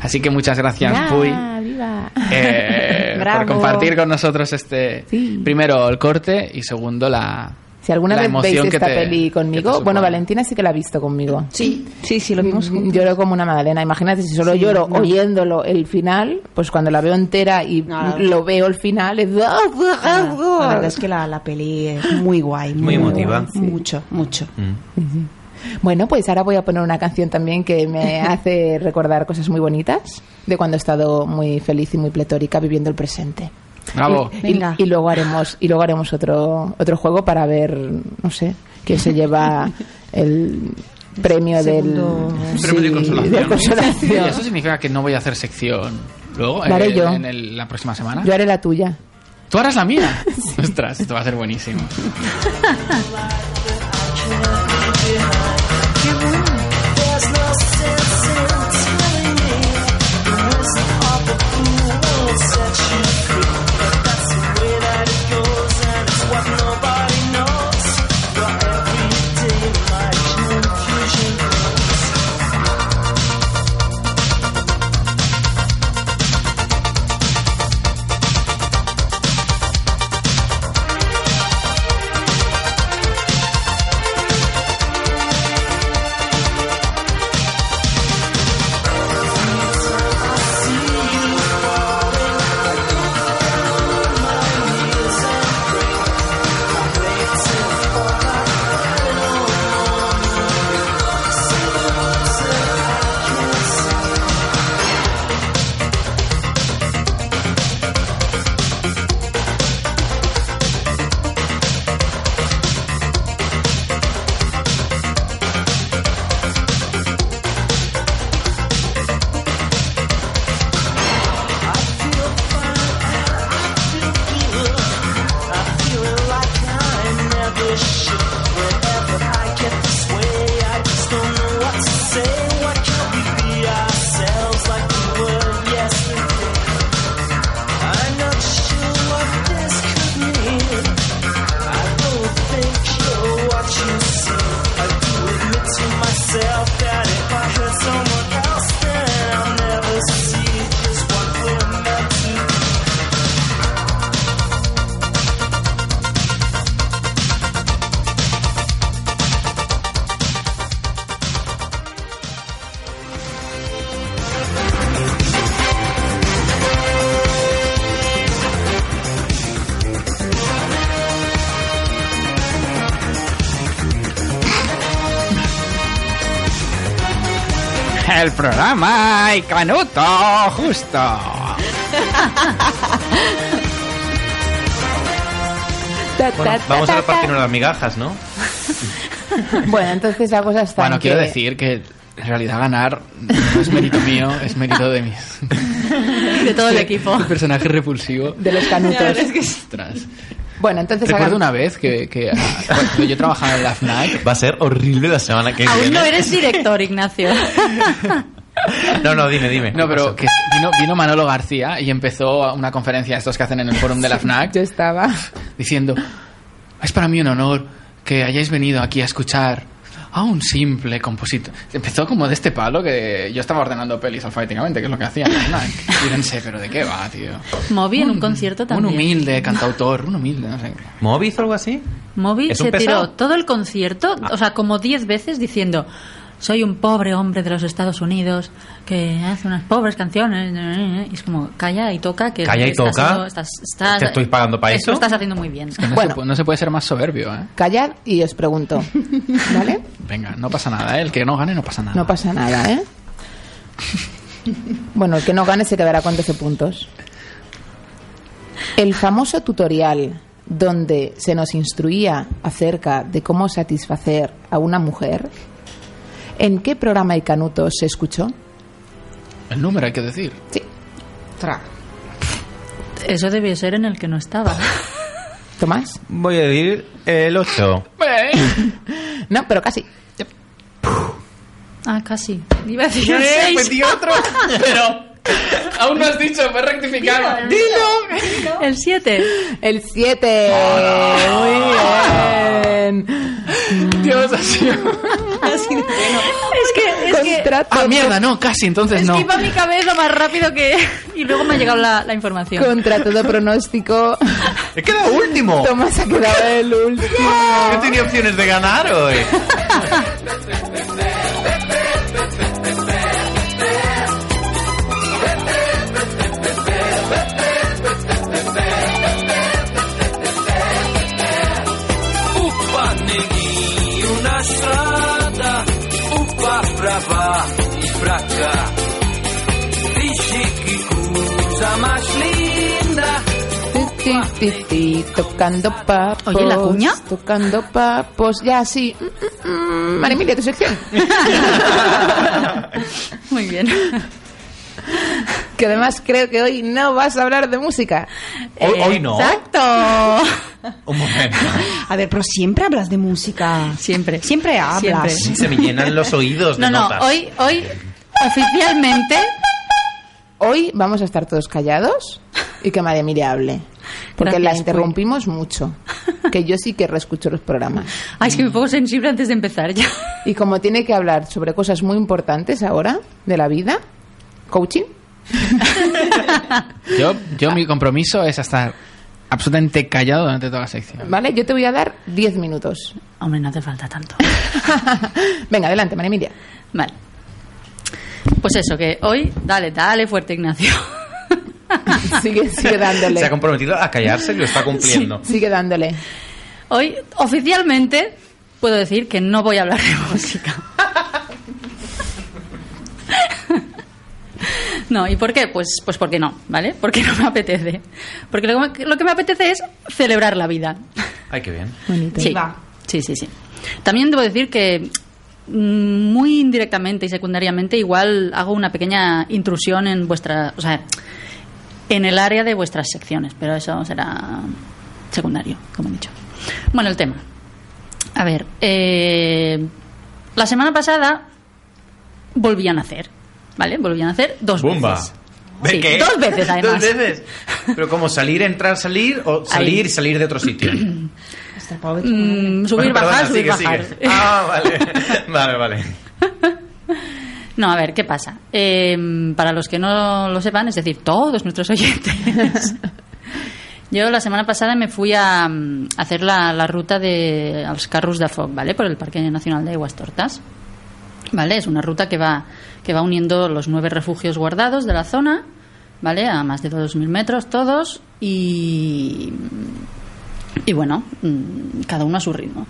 Así que muchas gracias. Puy, ¡Viva! eh, por compartir con nosotros este, primero el corte y segundo la, Si alguna la vez veis esta te- peli conmigo, bueno, Valentina sí que la ha visto conmigo. Sí, sí, sí, lo vimos juntos. Lloro como una magdalena. Imagínate, si solo Sí, lloro no. oyéndolo el final, pues cuando la veo entera y No. lo veo el final, es... La, la verdad es que la, la peli es muy guay. Muy emotiva. guay. Mucho, mucho. Bueno, pues ahora voy a poner una canción también que me hace recordar cosas muy bonitas de cuando he estado muy feliz y muy pletórica viviendo el presente. Bravo. Y, y- Venga. y luego haremos y luego haremos otro otro juego para ver, no sé, quién se lleva el premio Segundo- del Premio de sí, consolación. de consolación. Eso significa que no voy a hacer sección luego La haré eh, yo. en el- la próxima semana. Yo haré la tuya. ¿Tú harás la mía? Ostras, esto va a ser buenísimo. El programa y Canuto, justo. Bueno, vamos a ta, repartirnos las migajas, ¿no? Bueno, entonces la cosa está Bueno, en quiero que- decir que en realidad ganar no es mérito mío, es mérito de mis. De todo el equipo. El personaje repulsivo. de los canutos. Ostras. Bueno, entonces Recuerdo hagan- una vez que, que ah, yo trabajaba en la FNAC. Va a ser horrible la semana que Aún viene. no eres director, Ignacio. No, no, dime, dime. No, pero que vino, vino Manolo García y empezó una conferencia de estos que hacen en el forum de la FNAC Yo estaba. diciendo: Es para mí un honor que hayáis venido aquí a escuchar a un simple compositor. Empezó como de este palo que yo estaba ordenando pelis alfabéticamente, que es lo que hacía en la FNAC. Y pensé, ¿pero de qué va, tío? Moby en un concierto Un también. humilde cantautor, un humilde, no sé. ¿Moby hizo algo así? Moby ¿Es un se pesado? tiró todo el concierto, o sea, como 10 veces diciendo soy un pobre hombre de los Estados Unidos que hace unas pobres canciones. Y es como, calla y toca. Que Calla y estás toca. haciendo- estás- estás- ¿Te estoy pagando para eso? Lo estás haciendo muy bien. No, Bueno. se, no se puede ser más soberbio, ¿eh? Callad y os pregunto. ¿Vale? Venga, no pasa nada, ¿eh? El que no gane no pasa nada. No pasa nada, ¿eh? Bueno, el que no gane se quedará con 12 puntos. El famoso tutorial donde se nos instruía acerca de cómo satisfacer a una mujer, ¿en qué programa y canuto se escuchó? El número hay que decir. Sí. Eso debió ser en el que no estaba. ¿Tomás? Voy a decir el 8. No, pero casi. Ah, casi. Iba a decir el seis. metí otro! Pero aún no has dicho, me he rectificado. Dilo. El 7. El 7. Muy bien. Dios, ha sido... Es que, es que, Ah, mierda, no, casi, entonces es no. que iba a mi cabeza más rápido que... Y luego me ha llegado la, la información. Contra todo pronóstico, ¡He quedado último! Tomás ha quedado el último. Yo tenía opciones de ganar hoy. Vixe que coisa mais linda. Ti, ti, ti, tocando papos. Oye, ¿la cuña? Tocando papos. Ya, sí. Mm, mm, mm. María Emilia, tu sección. Muy bien. que además creo que hoy no vas a hablar de música. Hoy, hoy no. Exacto. Un momento. A ver, pero siempre hablas de música. Siempre. Siempre hablas. Siempre. Se me llenan los oídos de No, no, notas. hoy, hoy oficialmente Hoy vamos a estar todos callados y que María Emilia hable. Porque Gracias, la interrumpimos mucho. Que yo sí que reescucho los programas. Ay, es que me pongo sensible antes de empezar ya. Y como tiene que hablar sobre cosas muy importantes ahora de la vida, coaching, Yo, yo mi compromiso es estar absolutamente callado durante toda la sección. ¿vale? Yo te voy a dar 10 minutos. Hombre, no hace falta tanto. Venga, adelante, María Emilia. Vale. Pues eso, que hoy, dale, dale fuerte, Ignacio. Sigue, sigue dándole. Se ha comprometido a callarse y lo está cumpliendo. Sigue dándole. Hoy, oficialmente, puedo decir que no voy a hablar de música. No, ¿y por qué? Pues, pues porque no, ¿vale? Porque no me apetece. Porque lo que me, lo que me apetece es celebrar la vida. Ay, qué bien. Bonito. Sí, sí, sí, sí. También debo decir que mm, muy indirectamente y secundariamente igual hago una pequeña intrusión en vuestra, o sea, en el área de vuestras secciones, pero eso será secundario, como he dicho. Bueno, el tema. A ver, eh, la semana pasada volví a nacer, ¿vale? Volví a nacer dos ¡Bumba! veces. ¿De Sí, qué? dos veces, además. Dos veces. Pero como salir, entrar, salir o salir Ahí. y salir de otro sitio. Mm, subir, Bueno, bajar, perdona, subir, sigue, bajar. sigue. Ah, vale. Vale, vale. No, a ver, ¿qué pasa? Eh, para los que no lo sepan, es decir, todos nuestros oyentes. Yo la semana pasada me fui a, mm, hacer la, la ruta de los carros de Foc, ¿vale? Por el Parque Nacional de Aguas Tortas. ¿Vale? Es una ruta que va, que va uniendo los nueve refugios guardados de la zona, ¿vale? A más de 2.000 metros todos y, y bueno, mm, cada uno a su ritmo.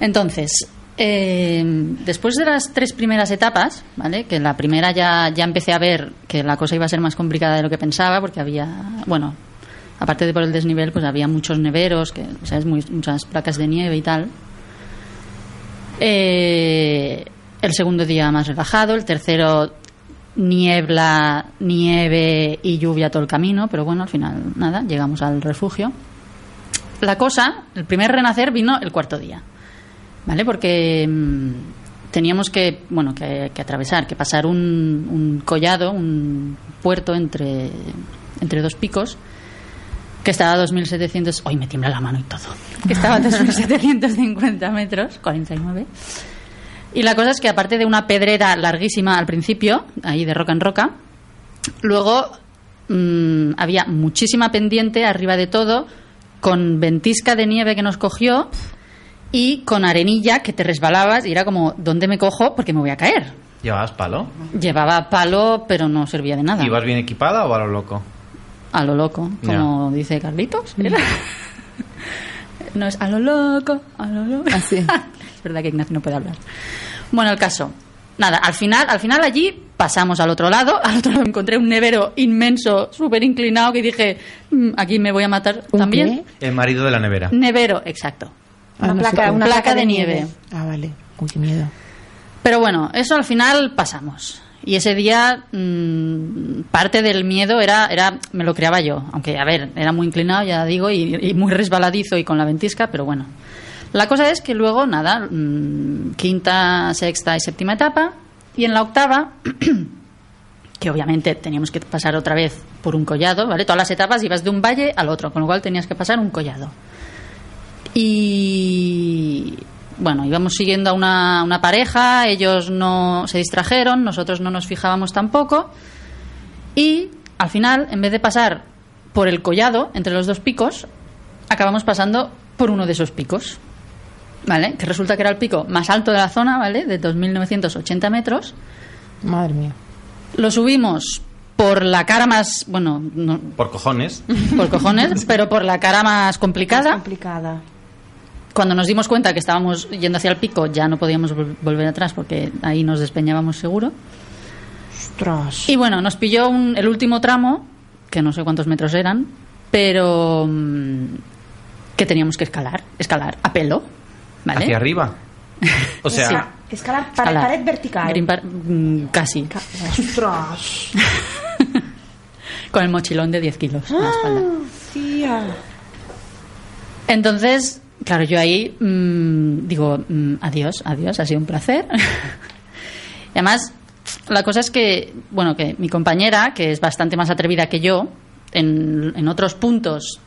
Entonces, eh, después de las tres primeras etapas, ¿vale? Que la primera ya, ya empecé a ver que la cosa iba a ser más complicada de lo que pensaba, porque había, bueno, aparte de por el desnivel, pues había muchos neveros, que, o sea, es muy- muchas placas de nieve y tal. Eh, el segundo día más relajado, el tercero niebla, nieve y lluvia todo el camino, pero bueno, al final nada, llegamos al refugio. La cosa, el primer renacer vino el cuarto día, ¿vale? Porque mm, teníamos que, bueno, que, que atravesar, que pasar un, un collado, un puerto entre, entre dos picos, que estaba a 2.700... Hoy me tiembla la mano y todo. Que estaba a 2.750 metros, 49. Y la cosa es que aparte de una pedrera larguísima al principio, ahí de roca en roca, luego mm, había muchísima pendiente arriba de todo, con ventisca de nieve que nos cogió y con arenilla que te resbalabas y era como, ¿dónde me cojo? Porque me voy a caer. ¿Llevabas palo? Llevaba palo, pero no servía de nada. ¿Ibas bien equipada o a lo loco? A lo loco, como dice Carlitos. ¿era? no es a lo loco, a lo loco. Así. es verdad que Ignacio no puede hablar. Bueno, el caso. Nada, al final, al final allí pasamos al otro lado. Al otro lado encontré un nevero inmenso, súper inclinado, que dije, "Mm, aquí me voy a matar también. El marido de la nevera. Nevero, exacto. Ah, Una no placa- sé, una placa placa de de nieve. nieve. Ah, vale. Uy, qué miedo. Pero bueno, eso al final pasamos. Y ese día mm, parte del miedo era, era, me lo creaba yo. Aunque, a ver, era muy inclinado, ya digo, y, y muy resbaladizo y con la ventisca, pero bueno. La cosa es que luego, nada, mm, quinta, sexta y séptima etapa. Y en la octava, que obviamente teníamos que pasar otra vez por un collado, ¿vale? Todas las etapas ibas de un valle al otro, con lo cual tenías que pasar un collado. Y bueno, íbamos siguiendo a una, una pareja, ellos no se distrajeron, nosotros no nos fijábamos tampoco. Y al final, en vez de pasar por el collado entre los dos picos, acabamos pasando por uno de esos picos. ¿Vale? Que resulta que era el pico más alto de la zona, ¿vale? De 2.980 metros. Madre mía. Lo subimos por la cara más, bueno, no, Por cojones. por cojones, pero por la cara más complicada. complicada. Cuando nos dimos cuenta que estábamos yendo hacia el pico, ya no podíamos vol- volver atrás porque ahí nos despeñábamos seguro. Ostras. Y bueno, nos pilló un- el último tramo, que no sé cuántos metros eran, pero mm, que teníamos que escalar, escalar a pelo, ¿vale? Hacia arriba. O sea, Sí. Escalar pared, Escalar. pared vertical. Green par- mm, casi. Ostras. Con el mochilón de 10 kilos a la espalda. Tía. Entonces, claro, yo ahí mm, digo, mm, adiós, adiós, ha sido un placer. y además, la cosa es que, bueno, que mi compañera, que es bastante más atrevida que yo, en, en otros puntos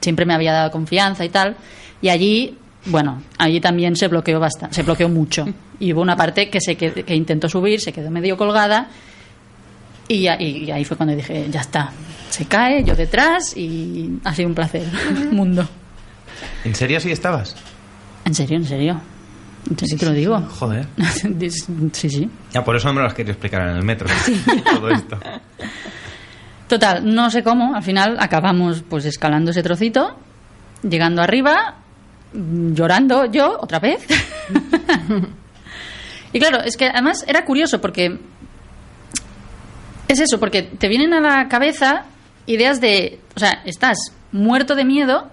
siempre me había dado confianza y tal, y allí, bueno, allí también se bloqueó bastante, se bloqueó mucho. Y hubo una parte que, se qued- que intentó subir, se quedó medio colgada, y, ya- y ahí fue cuando dije, ya está, se cae, yo detrás, y ha sido un placer, mundo. ¿en serio así estabas? En serio, en serio. En serio te lo digo. Joder. sí, sí. Ya, por eso no me lo has querido explicar en el metro. Todo esto. Total, no sé cómo, al final acabamos pues escalando ese trocito, llegando arriba, llorando yo otra vez. y claro, es que además era curioso porque es eso, porque te vienen a la cabeza ideas de, o sea, estás muerto de miedo,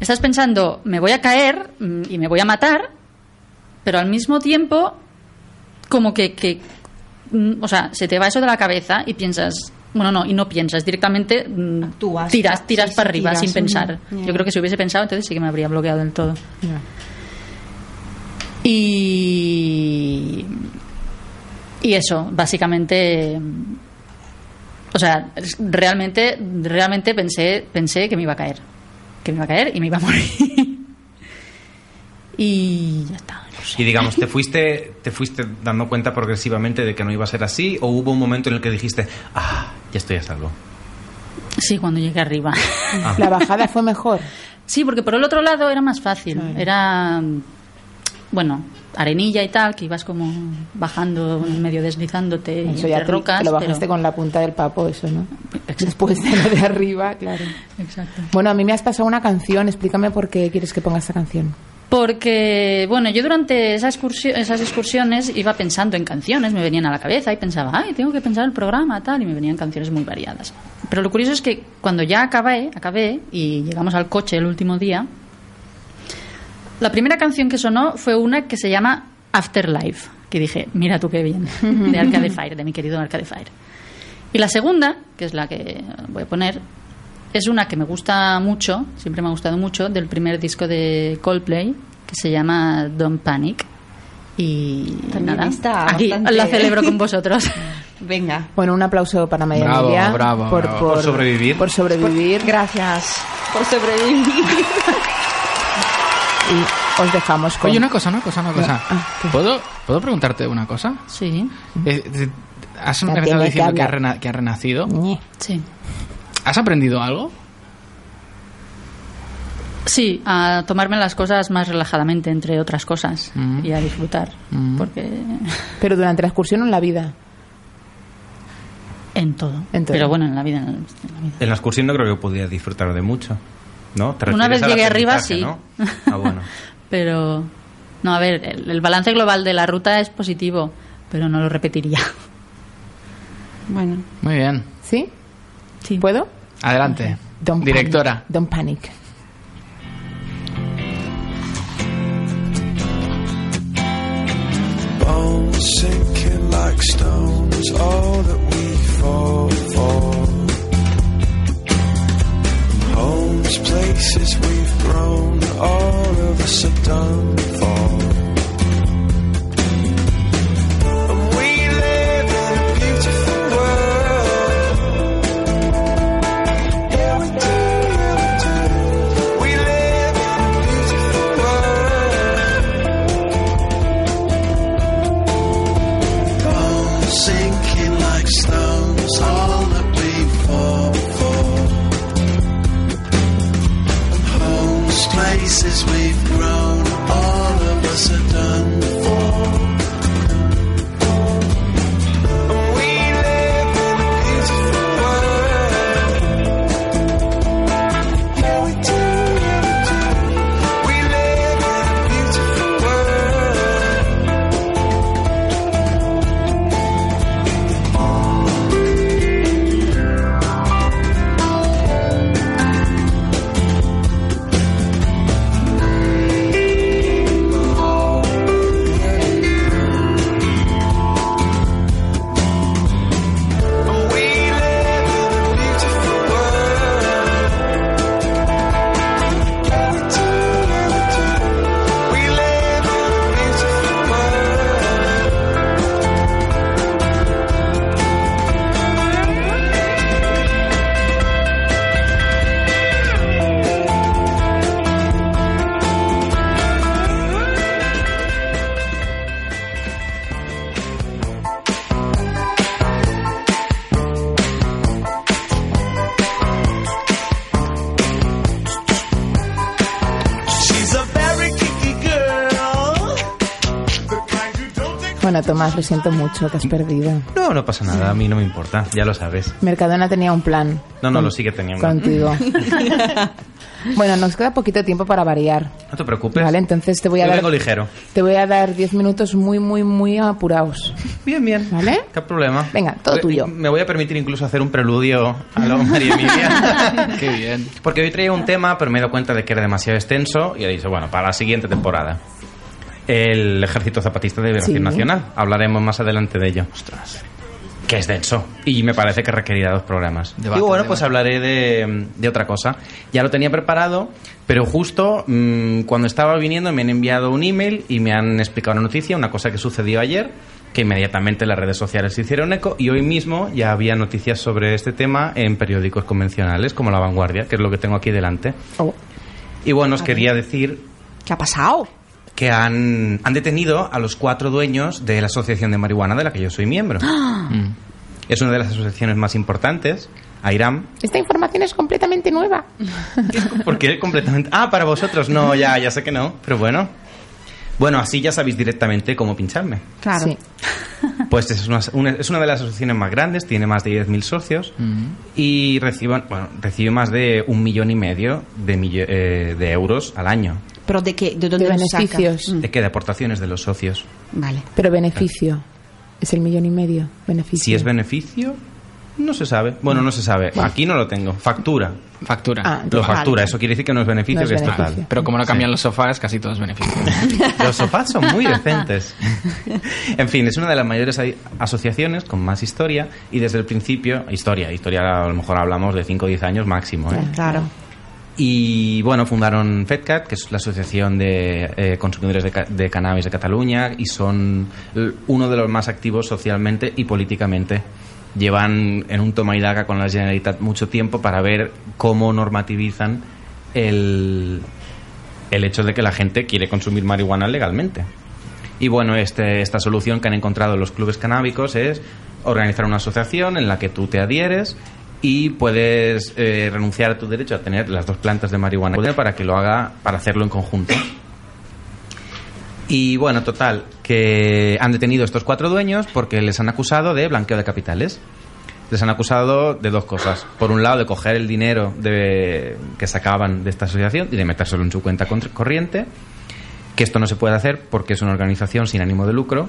estás pensando, me voy a caer mm, y me voy a matar, pero al mismo tiempo como que, que mm, o sea, se te va eso de la cabeza y piensas, bueno, no, y no piensas, directamente mm, Actúas. tiras, tiras Sí, sí, para arriba tiras. sin pensar. Yo creo que si hubiese pensado, entonces sí que me habría bloqueado del todo. Y. Y eso, básicamente. O sea, realmente, realmente pensé, pensé que me iba a caer. Que me iba a caer y me iba a morir. Y ya está. no sé. Y digamos, ¿te fuiste, ¿te fuiste dando cuenta progresivamente de que no iba a ser así? ¿O hubo un momento en el que dijiste, ah, ya estoy a salvo? Sí, cuando llegué arriba. Ah. La bajada fue mejor. Sí, porque por el otro lado era más fácil. Era, bueno, arenilla y tal, que ibas como bajando, medio deslizándote Eso entre ya te, rocas. te lo bajaste pero- con la punta del papo, eso, ¿no? Después de lo de arriba, claro. Exacto. Bueno, a mí me has pasado una canción. Explícame por qué quieres que ponga esta canción. Porque, bueno, yo durante esa excursio- esas excursiones iba pensando en canciones, me venían a la cabeza y pensaba, ay, tengo que pensar el programa, tal, y me venían canciones muy variadas. Pero lo curioso es que cuando ya acabé, acabé y llegamos al coche el último día, la primera canción que sonó fue una que se llama Afterlife, que dije, mira tú qué bien, de Arcade Fire, de mi querido Arcade Fire. Y la segunda, que es la que voy a poner, es una que me gusta mucho, siempre me ha gustado mucho, del primer disco de Coldplay, que se llama Don't Panic. Y También nada, está aquí bastante- la celebro con vosotros. Venga. Bueno, un aplauso para María Bravo, Emilia bravo, por, bravo. por- Por sobrevivir. Por sobrevivir. Gracias por sobrevivir. Y os dejamos con... Oye, una cosa, una cosa, una cosa. Ah, ¿qué? ¿Puedo, ¿Puedo preguntarte una cosa? Sí, Eh, eh, Has empezado diciendo que ha, que renacido. Sí. ¿Has aprendido algo? Sí, a tomarme las cosas más relajadamente, entre otras cosas, Mm. y a disfrutar. Mm. Porque Pero durante la excursión o en la vida. en todo. En todo. Pero bueno, en la vida. En la vida. En la excursión no creo que podía disfrutar de mucho. ¿No? ¿Te Una vez llegué arriba, sí. ¿no? Ah, bueno. Pero, no, a ver, el, el balance global de la ruta es positivo, pero no lo repetiría. Bueno. Muy bien. ¿Sí? Sí. ¿Puedo? Adelante. Don't Directora. Panic. Don't panic. bones sinking like stones, all that we fall for. Homes, places we've grown, all of us are done for. Places we've Tomás, lo siento mucho, te has perdido. No, no pasa nada, a mí no me importa, ya lo sabes. Mercadona tenía un plan. No, no, con- lo sigue teniendo. Contigo. bueno, nos queda poquito tiempo para variar. No te preocupes. Vale, entonces te voy a Yo dar vengo ligero. te voy a dar 10 minutos muy muy muy apurados. Bien, bien. ¿Vale? ¿Qué problema? Venga, todo Me- tuyo. Me voy a permitir incluso hacer un preludio a lo María Emilia. Qué bien. Porque hoy traía un tema, pero me he dado cuenta de que era demasiado extenso y he dicho, bueno, para la siguiente temporada. El Ejército Zapatista de Liberación Sí. Nacional. Hablaremos más adelante de ello. Que es denso. Y me parece que requerirá dos programas. Debate, Digo, bueno, debate. pues hablaré de, de otra cosa. Ya lo tenía preparado, pero justo mm, cuando estaba viniendo me han enviado un email y me han explicado una noticia, una cosa que sucedió ayer, que inmediatamente las redes sociales se hicieron eco y hoy mismo ya había noticias sobre este tema en periódicos convencionales como La Vanguardia, que es lo que tengo aquí delante. Oh, Y bueno, os quería decir ¿Qué ha pasado? Que han, han detenido a los cuatro dueños de la Asociación de Marihuana de la que yo soy miembro. Mm. Es una de las asociaciones más importantes, AIRAM, esta información es completamente nueva. porque es completamente... Ah, para vosotros, no, ya, ya sé que no, pero bueno. Bueno, así ya sabéis directamente cómo pincharme. Claro. Sí. Pues es una, una- es una de las asociaciones más grandes, tiene más de 10.000 socios Mm. y recibe, bueno, recibe más de un millón y medio de, millo- eh, de euros al año. Pero de qué, de dónde De los saca? beneficios. Mm, ¿De qué? De aportaciones de los socios. Vale. Pero beneficio. Es el millón y medio. Beneficio. Si es beneficio, no se sabe. Bueno, no se sabe. Aquí no lo tengo. Factura. Factura. Ah, Lo factura. Eso quiere decir que no es beneficio, No es que es beneficio. total. Pero como no cambian Sí. los sofás, casi todo es beneficio. Los sofás son muy decentes. en fin, es una de las mayores asociaciones con más historia y desde el principio, historia, historia a lo mejor hablamos de 5 o 10 años máximo. ¿eh? Claro. Y bueno, fundaron FedCat, que es la Asociación de eh, Consumidores de, ca- de Cannabis de Cataluña, y son uno de los más activos socialmente y políticamente. Llevan en un toma y daga con la Generalitat mucho tiempo para ver cómo normativizan el, el hecho de que la gente quiere consumir marihuana legalmente. Y bueno, este, esta solución que han encontrado los clubes canábicos es organizar una asociación en la que tú te adhieres y puedes eh, renunciar a tu derecho a tener las dos plantas de marihuana para que lo haga, para hacerlo en conjunto. Y bueno, total, que han detenido a estos cuatro dueños porque les han acusado de blanqueo de capitales. Les han acusado de dos cosas. Por un lado, de coger el dinero de, que sacaban de esta asociación y de metérselo en su cuenta corriente, que esto no se puede hacer porque es una organización sin ánimo de lucro,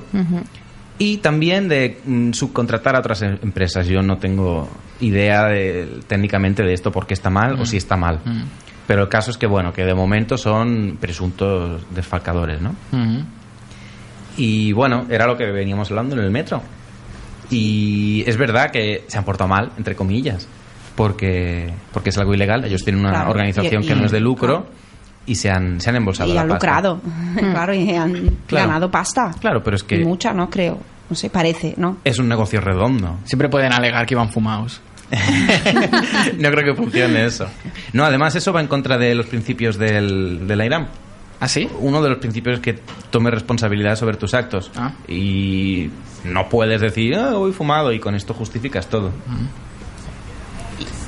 y también de mm, subcontratar a otras em- empresas. Yo no tengo idea de- técnicamente de esto porque está mal o si está mal. Mm. Pero el caso es que, bueno, que de momento son presuntos desfalcadores, ¿no? Ujú. Y bueno, era lo que veníamos hablando en el metro. Y es verdad que se han portado mal, entre comillas, porque, porque es algo ilegal. Ellos tienen una Claro, organización y- que y- no es de lucro claro. y se han, se han embolsado Y la han pasta. lucrado. claro, y han Claro. ganado pasta. Claro, pero es que Y mucha, ¿no? Creo. No sé, parece, ¿no? es un negocio redondo. Siempre pueden alegar que iban fumados. no creo que funcione eso. No, además eso va en contra de los principios del, de la IRAM. ¿Ah, sí? Uno de los principios es que tomes responsabilidad sobre tus actos. Ah. Y no puedes decir, ah, voy fumado y con esto justificas todo.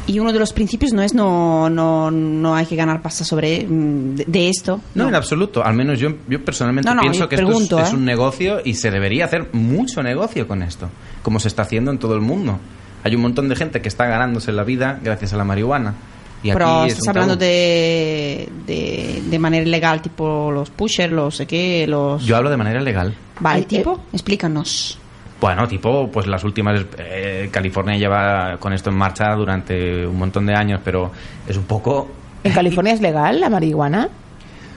Y uno de los principios no es no, no, no hay que ganar pasta sobre mm, de, de esto. No, en absoluto. Al menos yo, yo personalmente No, no, pienso yo que esto pregunto, es ¿eh? un negocio y se debería hacer mucho negocio con esto, como se está haciendo en todo el mundo. Hay un montón de gente que está ganándose la vida gracias a la marihuana. Y Pero aquí estás hablando de, de, de manera ilegal, tipo los pushers, los sé qué, los... Yo hablo de manera legal. Vale, Ay, tipo, explícanos. Bueno, tipo, pues las últimas. eh, California lleva con esto en marcha durante un montón de años, pero es un poco. ¿En California es legal la marihuana?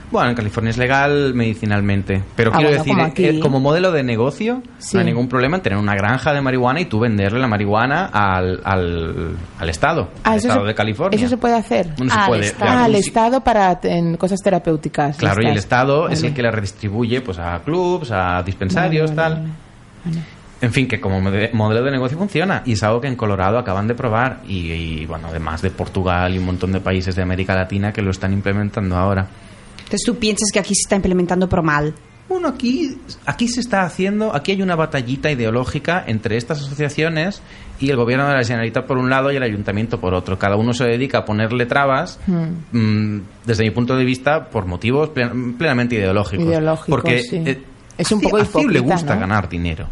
Bueno, en California es legal medicinalmente, pero Ah, quiero bueno, decir, como aquí. eh, como modelo de negocio, Sí. no hay ningún problema en tener una granja de marihuana y tú venderle la marihuana al, al, al Estado, Ah, al Estado se- de California. Eso se puede hacer. Bueno, se Al puede. Estado. Ah, al. Estado para en cosas terapéuticas. Claro, y el. Estado es el que la redistribuye pues a clubs, a dispensarios, Vale, vale, tal. vale. En fin, que como mode- modelo de negocio funciona y es algo que en Colorado acaban de probar y, y, bueno, además de Portugal y un montón de países de América Latina que lo están implementando ahora. Entonces tú piensas que aquí se está implementando pero mal. Bueno, aquí, aquí se está haciendo, aquí hay una batallita ideológica entre estas asociaciones y el gobierno de la Generalitat por un lado y el ayuntamiento por otro. Cada uno se dedica a ponerle trabas, Hmm. mm, desde mi punto de vista, por motivos plen- plenamente ideológicos. Ideológicos, Porque sí. eh, Es un a poco a Ciu le gusta ¿no? ganar dinero.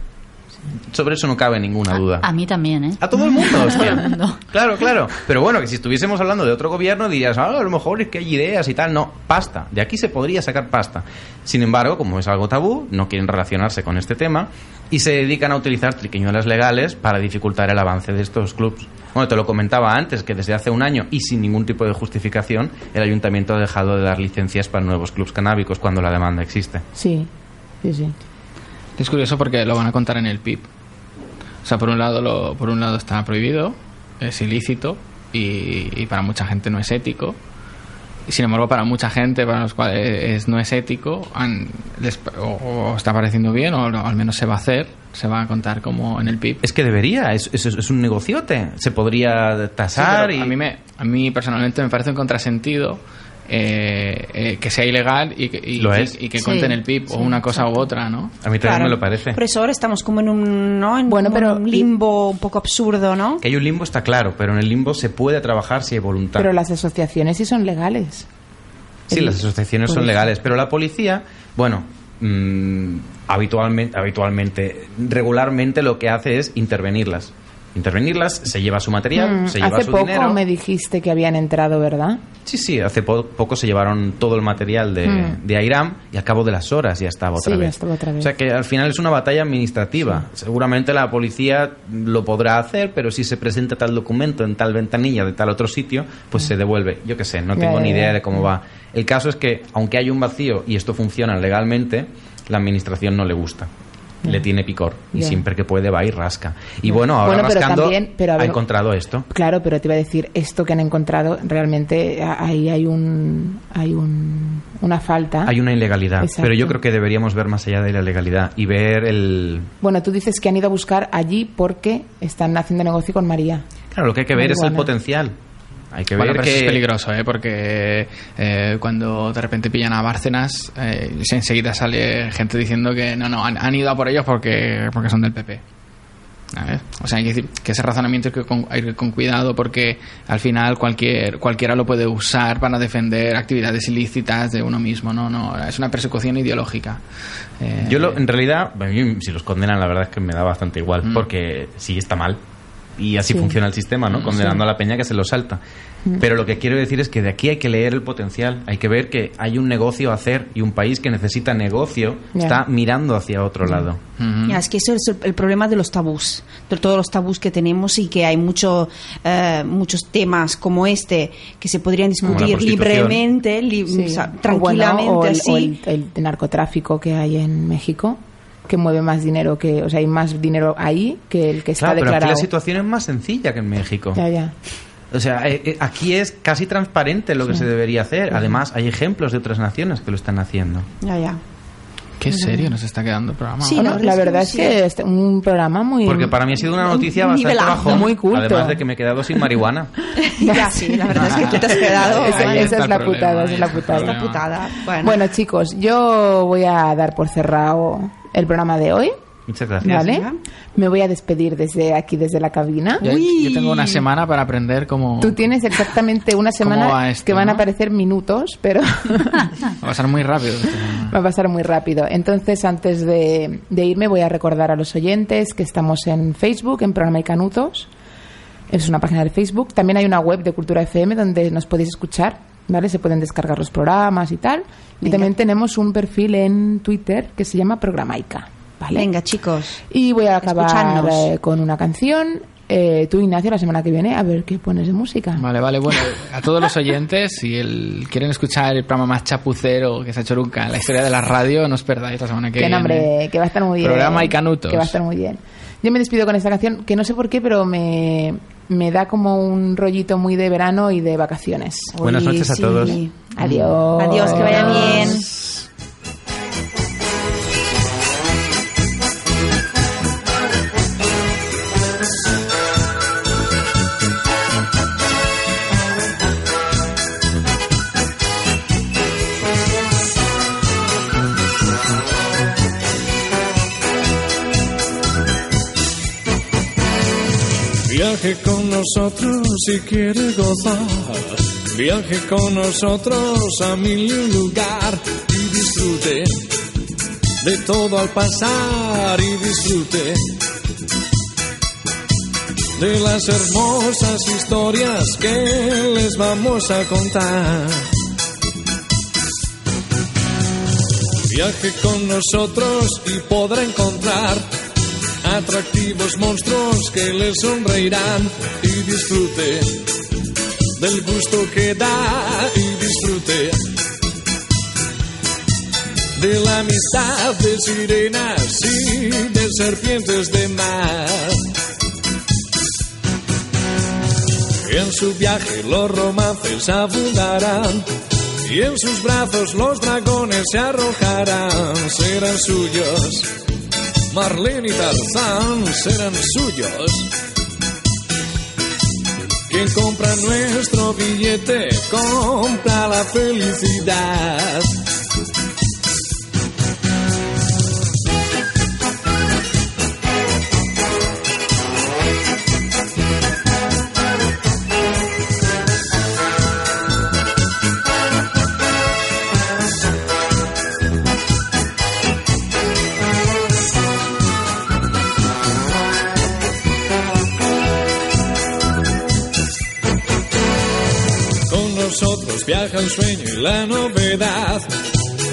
Sobre eso no cabe ninguna duda. A mí también, ¿eh? A todo el mundo, hostia. todo el mundo. Claro, claro. Pero bueno, que si estuviésemos hablando de otro gobierno dirías, ah, a lo mejor es que hay ideas y tal. No, pasta. De aquí se podría sacar pasta. Sin embargo, como es algo tabú, no quieren relacionarse con este tema y se dedican a utilizar triquiñuelas legales para dificultar el avance de estos clubs. Bueno, te lo comentaba antes, que desde hace un año y sin ningún tipo de justificación, el ayuntamiento ha dejado de dar licencias para nuevos clubs canábicos cuando la demanda existe. Sí, sí, sí. Es curioso porque lo van a contar en el PIB. O sea, por un lado, lo, por un lado está prohibido, es ilícito y, y para mucha gente no es ético. Y sin embargo, para mucha gente, para los cuales es, no es ético, han- les- o, o está pareciendo bien, o, al menos se va a hacer, se va a contar como en el PIB. Es que debería, es, es, es un negociote. Se podría tasar y... a, mí me, a mí personalmente me parece un contrasentido eh, eh, que sea ilegal y que, y, Lo y- es. y que Sí, cuente en el PIB sí, o una cosa exacto. u otra, ¿no? A mí también Claro. me lo parece. Por eso ahora estamos como en un, ¿no? en Bueno, pero- en un limbo un poco absurdo, ¿no? Que hay un limbo está claro, pero en el limbo se puede trabajar si hay voluntad. Pero las asociaciones sí son legales. Sí, El- las asociaciones son legales, pero la policía, bueno, mm, habitualmente, habitualmente, regularmente lo que hace es intervenirlas. Intervenirlas, se lleva su material, Mm, se lleva Hace su poco dinero. me dijiste que habían entrado, ¿verdad? Sí, sí, hace po- poco se llevaron todo el material de, Mm. de AIRAM y al cabo de las horas ya estaba otra Sí, ya vez. estaba otra vez. O sea que al final es una batalla administrativa. Seguramente la policía lo podrá hacer, pero si se presenta tal documento en tal ventanilla de tal otro sitio, pues se devuelve. Yo qué sé, no Ya, tengo ya, ni ya. idea de cómo va. El caso es que, aunque hay un vacío y esto funciona legalmente, la administración no le gusta. Le tiene picor y siempre que puede va y rasca. Y bueno, ahora Bueno, pero rascando también- pero a ha ver- encontrado esto. Claro, pero te iba a decir, esto que han encontrado, realmente ahí hay un hay un, una falta. Hay una ilegalidad, Exacto. pero yo creo que deberíamos ver más allá de la legalidad y ver el... Bueno, tú dices que han ido a buscar allí porque están haciendo negocio con María. Claro, lo que hay que ver es el potencial. Hay que Bueno, ver pero eso que... es peligroso, ¿eh? porque eh, cuando de repente pillan a Bárcenas, eh, enseguida sale gente diciendo que no, no, han, han ido a por ellos porque, porque son del PP. A ver, O sea, hay que decir que ese razonamiento hay que, con, hay que ir con cuidado porque al final cualquier cualquiera lo puede usar para defender actividades ilícitas de uno mismo, no, no, es una persecución ideológica. Eh, Yo lo- en realidad, a mí, si los condenan, la verdad es que me da bastante igual, Mm. porque sí está mal. Y así Sí. funciona el sistema, ¿no? Condenando sí. a la peña que se lo salta. Mm. Pero lo que quiero decir es que de aquí hay que leer el potencial. Hay que ver que hay un negocio a hacer y un país que necesita negocio está mirando hacia otro lado. Es que eso es el, el problema de los tabús, de todos los tabús que tenemos y que hay mucho, eh, muchos temas como este que se podrían discutir libremente, li- Sí. o sea, O tranquilamente bueno, o el, así. o el- el narcotráfico que hay en México, que mueve más dinero que, o sea, hay más dinero ahí que el que está Claro, pero aquí declarado. la situación es más sencilla que en México. Ya, ya. O sea, eh, eh, aquí es casi transparente lo que Sí. se debería hacer. Además, hay ejemplos de otras naciones que lo están haciendo. Ya, ya. Qué serio nos está quedando el programa. Sí, no, la verdad es que es un programa muy... Porque para mí ha sido una noticia bastante bajón. muy culto. Además de que me he quedado sin marihuana. ya, sí, la verdad es que tú te has quedado. Esa, esa es la putada, esa es la putada. Esta putada. Bueno. Bueno, chicos, yo voy a dar por cerrado el programa de hoy. Muchas gracias. ¿Vale? Me voy a despedir desde aquí, desde la cabina. Yo, yo tengo una semana para aprender cómo... Tú tienes exactamente una ¿Cómo semana va esto, que van a aparecer minutos, pero Va a pasar muy rápido. va a pasar muy rápido. Entonces, antes de, de irme, voy a recordar a los oyentes que estamos en Facebook, en Programa y Canutos. Es una página de Facebook. También hay una web de Cultura FM donde nos podéis escuchar, ¿vale? Se pueden descargar los programas y tal. Y también tenemos un perfil en Twitter que se llama Programaica, ¿vale? Venga, chicos. Y voy a acabar eh, con una canción. Eh, tú, Ignacio, la semana que viene, a ver qué pones de música. Vale, vale, bueno, a todos los oyentes, si el, quieren escuchar el programa más chapucero que se ha hecho nunca en la historia de la radio, no os perdáis la semana que Que viene. nombre, que va a estar muy bien. Programa y canutos. Que va a estar muy bien. Yo me despido con esta canción, que no sé por qué, pero me, me da como un rollito muy de verano y de vacaciones. Buenas Uy, noches a sí. todos. Adiós. Adiós, que vaya bien. Viaje con nosotros si quiere gozar. Viaje con nosotros a mil lugar y disfrute de todo al pasar y disfrute de las hermosas historias que les vamos a contar. Viaje con nosotros y podrá encontrar atractivos monstruos que le sonreirán y disfrute del gusto que da y disfrute de la amistad de sirenas y de serpientes de mar. En su viaje los romances abundarán y en sus brazos los dragones se arrojarán, serán suyos. Marlene y Tarzán serán suyos. Quien compra nuestro billete compra la felicidad. Viaja el sueño y la novedad.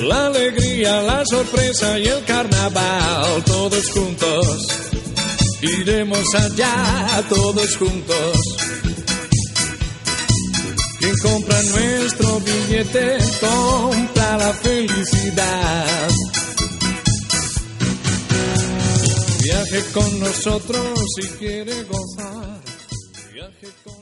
La alegría, la sorpresa y el carnaval, todos juntos. Iremos allá, todos juntos. Quien compra nuestro billete compra la felicidad. Viaje con nosotros si quiere gozar. Viaje con